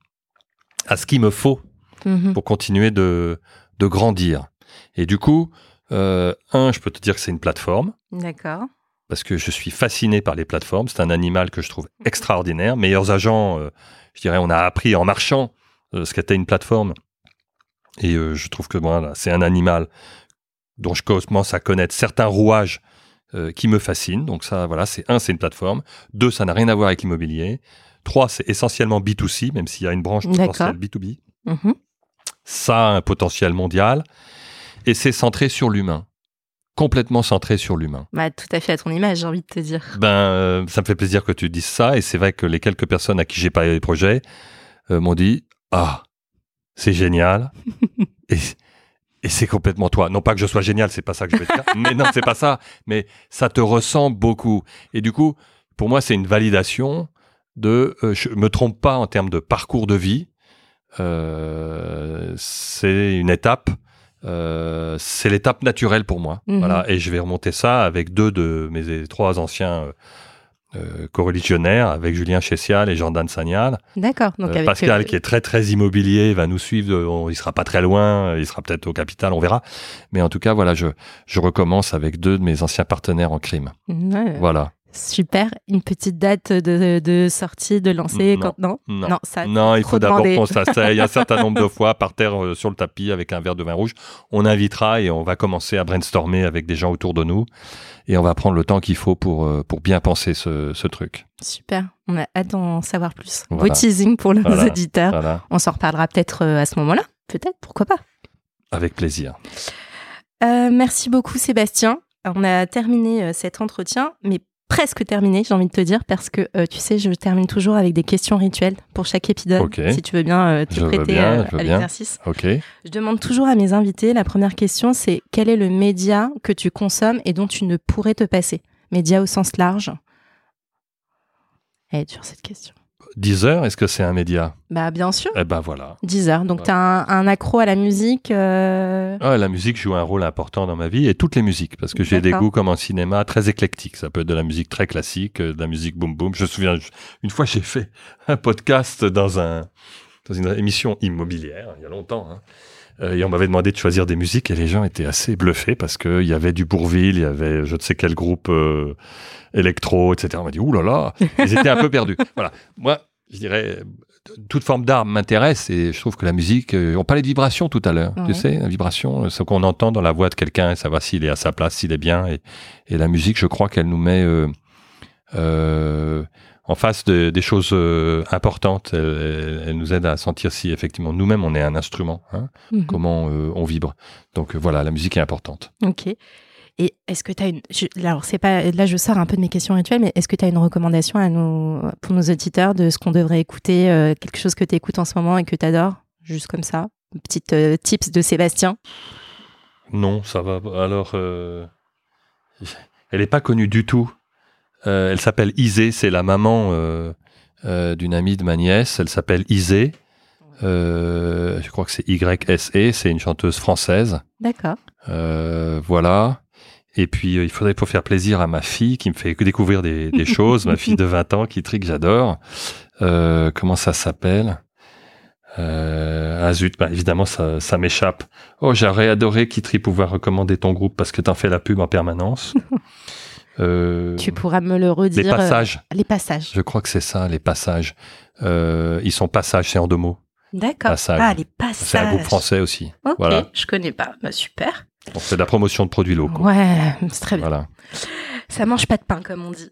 à ce qu'il me faut Mhm. pour continuer de, de grandir. Et du coup, euh, un, je peux te dire que c'est une plateforme D'accord. parce que je suis fasciné par les plateformes. C'est un animal que je trouve extraordinaire. Meilleurs agents, euh, je dirais, on a appris en marchant euh, ce qu'était une plateforme. Et je trouve que voilà, c'est un animal dont je commence à connaître certains rouages qui me fascinent. Donc ça, voilà, c'est un, c'est une plateforme. Deux, ça n'a rien à voir avec l'immobilier. Trois, c'est essentiellement B2C, même s'il y a une branche potentielle B2B. Mhm. Ça a un potentiel mondial. Et c'est centré sur l'humain. Complètement centré sur l'humain. Bah, tout à fait à ton image, j'ai envie de te dire. Ben, euh, ça me fait plaisir que tu dises ça. Et c'est vrai que les quelques personnes à qui j'ai parlé des projets euh, m'ont dit Ah, c'est génial. et et c'est complètement toi. Non pas que je sois génial, c'est pas ça que je veux dire. mais non, c'est pas ça. Mais ça te ressemble beaucoup. Et du coup, pour moi, c'est une validation de. euh, je me trompe pas en termes de parcours de vie. Euh, c'est une étape. Euh, c'est l'étape naturelle pour moi. Mhm. Voilà. Et je vais remonter ça avec deux de mes trois anciens euh, euh, coreligionnaires, avec Julien Chessial et Jordan Sagnal. D'accord. Donc Euh, Pascal, euh, qui est très très immobilier, va nous suivre. on- il sera pas très loin, il sera peut-être au capital, on verra. Mais en tout cas, voilà, je, je recommence avec deux de mes anciens partenaires en crime. Voilà. Super. Une petite date de, de sortie, de lancer Non. quand... Non, Non? ça. Non, il faut d'abord qu'on s'asseye un certain nombre de fois par terre euh, sur le tapis avec un verre de vin rouge. On invitera et on va commencer à brainstormer avec des gens autour de nous et on va prendre le temps qu'il faut pour, euh, pour bien penser ce, ce truc. Super. On a hâte d'en savoir plus. Beau Voilà. teasing pour nos Voilà. auditeurs. Voilà, On s'en reparlera peut-être euh, à ce moment-là. Peut-être, pourquoi pas. avec plaisir. Euh, merci beaucoup Sébastien. On a terminé cet entretien, mais presque terminé, j'ai envie de te dire, parce que euh, tu sais, je termine toujours avec des questions rituelles pour chaque épisode. Si tu veux bien euh, te Je prêter bien, euh, à l'exercice. Ok. Je demande toujours à mes invités, la première question, c'est quel est le média que tu consommes et dont tu ne pourrais te passer? Média au sens large. Elle est dure cette question. Deezer, est-ce que c'est un média Bah bien sûr, Eh ben voilà. 10 heures. Donc tu as un, un accro à la musique. euh, Ah, la musique joue un rôle important dans ma vie et toutes les musiques parce que j'ai des goûts comme en cinéma très éclectiques. Ça peut être de la musique très classique, euh, de la musique boom boom. Je me souviens une fois j'ai fait un podcast dans un dans une émission immobilière il y a longtemps. hein. Euh, et on m'avait demandé de choisir des musiques et les gens étaient assez bluffés parce qu'il y avait du Bourville, il y avait je ne sais quel groupe euh, électro, etc. On m'a dit, ouh là là, ils étaient un peu perdus. Voilà. Moi, je dirais, toute forme d'art m'intéresse et je trouve que la musique, euh, on parlait de vibration tout à l'heure, Ouais. tu sais, la vibration, ce qu'on entend dans la voix de quelqu'un, et savoir s'il est à sa place, s'il est bien. Et, et la musique, je crois qu'elle nous met euh, euh, en face de- des choses euh, importantes. Elle, elle- nous aide à sentir si effectivement nous-mêmes on est un instrument, hein, mhm. comment euh, on vibre. Donc euh, voilà, la musique est importante. Ok. Et est-ce que tu as une. je- alors, c'est pas. Là, je sors un peu de mes questions rituelles, mais est-ce que tu as une recommandation à nos, pour nos auditeurs de ce qu'on devrait écouter, euh, quelque chose que tu écoutes en ce moment et que tu adores Juste comme ça. Petite euh, tips de Sébastien. Non, ça va. Alors, euh, elle n'est pas connue du tout. Euh, elle s'appelle Isée, c'est la maman euh, euh, d'une amie de ma nièce. Elle s'appelle Isée. Je crois que c'est Y-S-E, c'est une chanteuse française. D'accord. Voilà. Et puis, il faudrait pour faire plaisir à ma fille qui me fait découvrir des, des choses, ma fille de 20 ans qui trique, j'adore. Comment ça s'appelle? Euh, Ah zut, bah, évidemment, ça, ça m'échappe. Oh, j'aurais adoré, Kitri, pouvoir recommander ton groupe parce que t'en fais la pub en permanence. Euh, Tu pourras me le redire. les euh, passages, les passages. je crois que c'est ça, les passages. Euh, ils sont passages, c'est en deux mots. D'accord. Passages. Ah, les passages. C'est un groupe français aussi. Ok, Voilà. je connais pas. Bah, super. On fait de la promotion de produits locaux. Ouais, c'est très bien. Voilà. Ça mange pas de pain, comme on dit.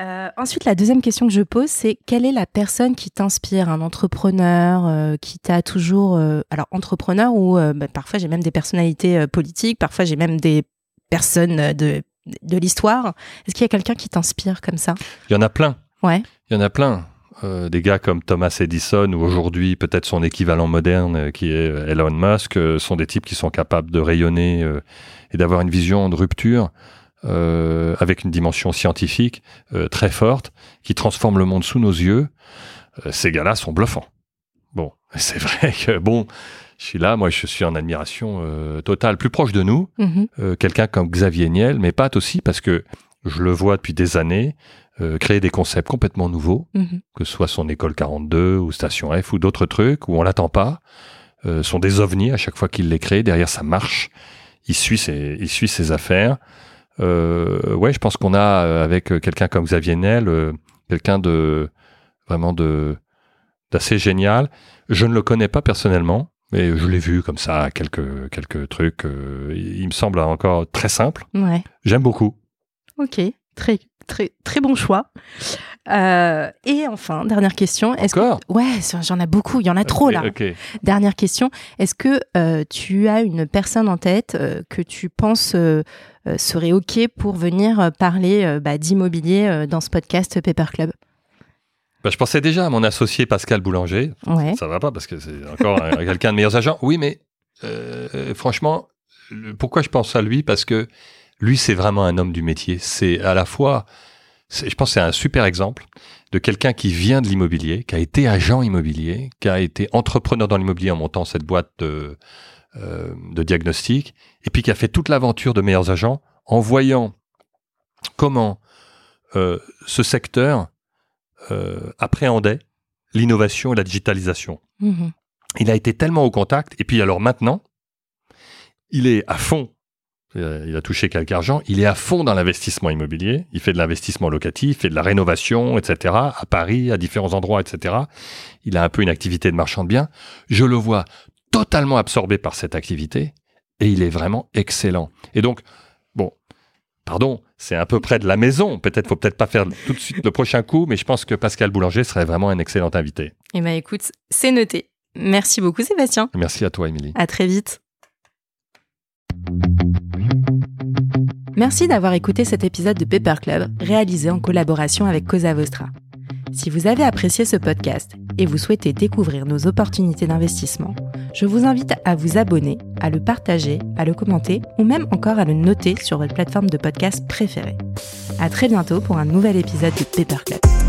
Euh, ensuite, la deuxième question que je pose, c'est quelle est la personne qui t'inspire, un entrepreneur euh, qui t'a toujours, euh, alors entrepreneur ou bah, parfois j'ai même des personnalités politiques, parfois j'ai même des personnes de de l'histoire. Est-ce qu'il y a quelqu'un qui t'inspire comme ça? Il y en a plein. Ouais. Il y en a plein. Euh, des gars comme Thomas Edison ou aujourd'hui peut-être son équivalent moderne euh, qui est euh, Elon Musk euh, sont des types qui sont capables de rayonner et d'avoir une vision de rupture avec une dimension scientifique très forte qui transforme le monde sous nos yeux. Ces gars-là sont bluffants. Bon, c'est vrai que bon, je suis là, moi je suis en admiration euh, totale, plus proche de nous, Mhm. euh, quelqu'un comme Xavier Niel, mais Pat aussi parce que je le vois depuis des années euh, créer des concepts complètement nouveaux, Mhm. que ce soit son école 42 ou Station F ou d'autres trucs où on l'attend pas, sont des ovnis à chaque fois qu'il les crée. Derrière, ça marche. Il suit ses, il suit ses affaires. Euh, ouais, je pense qu'on a avec quelqu'un comme Xavier Niel, euh, quelqu'un de vraiment de d'assez génial. Je ne le connais pas personnellement, mais je l'ai vu comme ça quelques quelques trucs. euh, il me semble encore très simple. Ouais. J'aime beaucoup. Ok. Très très très bon choix. Euh, et enfin, dernière question. Est-ce que ouais, j'en ai beaucoup. Il y en a trop là. Dernière question, est-ce que euh, tu as une personne en tête euh, que tu penses serait OK pour venir parler bah, d'immobilier dans ce podcast Paper Club? Bah, je pensais déjà à mon associé Pascal Boulanger. Ouais. Ça va pas parce que c'est encore un- quelqu'un de meilleurs agents. Oui, mais euh, franchement, le- pourquoi je pense à lui? Parce que lui, c'est vraiment un homme du métier. C'est à la fois, je pense, c'est un super exemple de quelqu'un qui vient de l'immobilier, qui a été agent immobilier, qui a été entrepreneur dans l'immobilier en montant cette boîte de, euh, de diagnostic, et puis qui a fait toute l'aventure de meilleurs agents en voyant comment euh, ce secteur appréhendait l'innovation et la digitalisation. Mhm. Il a été tellement au contact, et puis alors maintenant, il est à fond il a touché quelque argent, il est à fond dans l'investissement immobilier, il fait de l'investissement locatif, il fait de la rénovation, etc., à Paris, à différents endroits, etc. Il a un peu une activité de marchand de biens. Je le vois totalement absorbé par cette activité et il est vraiment excellent. Et donc, pardon, c'est un peu près de la maison. Peut-être faut peut-être pas faire tout de suite le prochain coup, mais je pense que Pascal Boulanger serait vraiment un excellent invité. Eh bien, écoute, c'est noté. Merci beaucoup, Sébastien. Merci à toi, Émilie. À très vite. Merci d'avoir écouté cet épisode de Paper Club réalisé en collaboration avec Cosa Vostra. Si vous avez apprécié ce podcast et vous souhaitez découvrir nos opportunités d'investissement, je vous invite à vous abonner, à le partager, à le commenter ou même encore à le noter sur votre plateforme de podcast préférée. À très bientôt pour un nouvel épisode de Paper Club.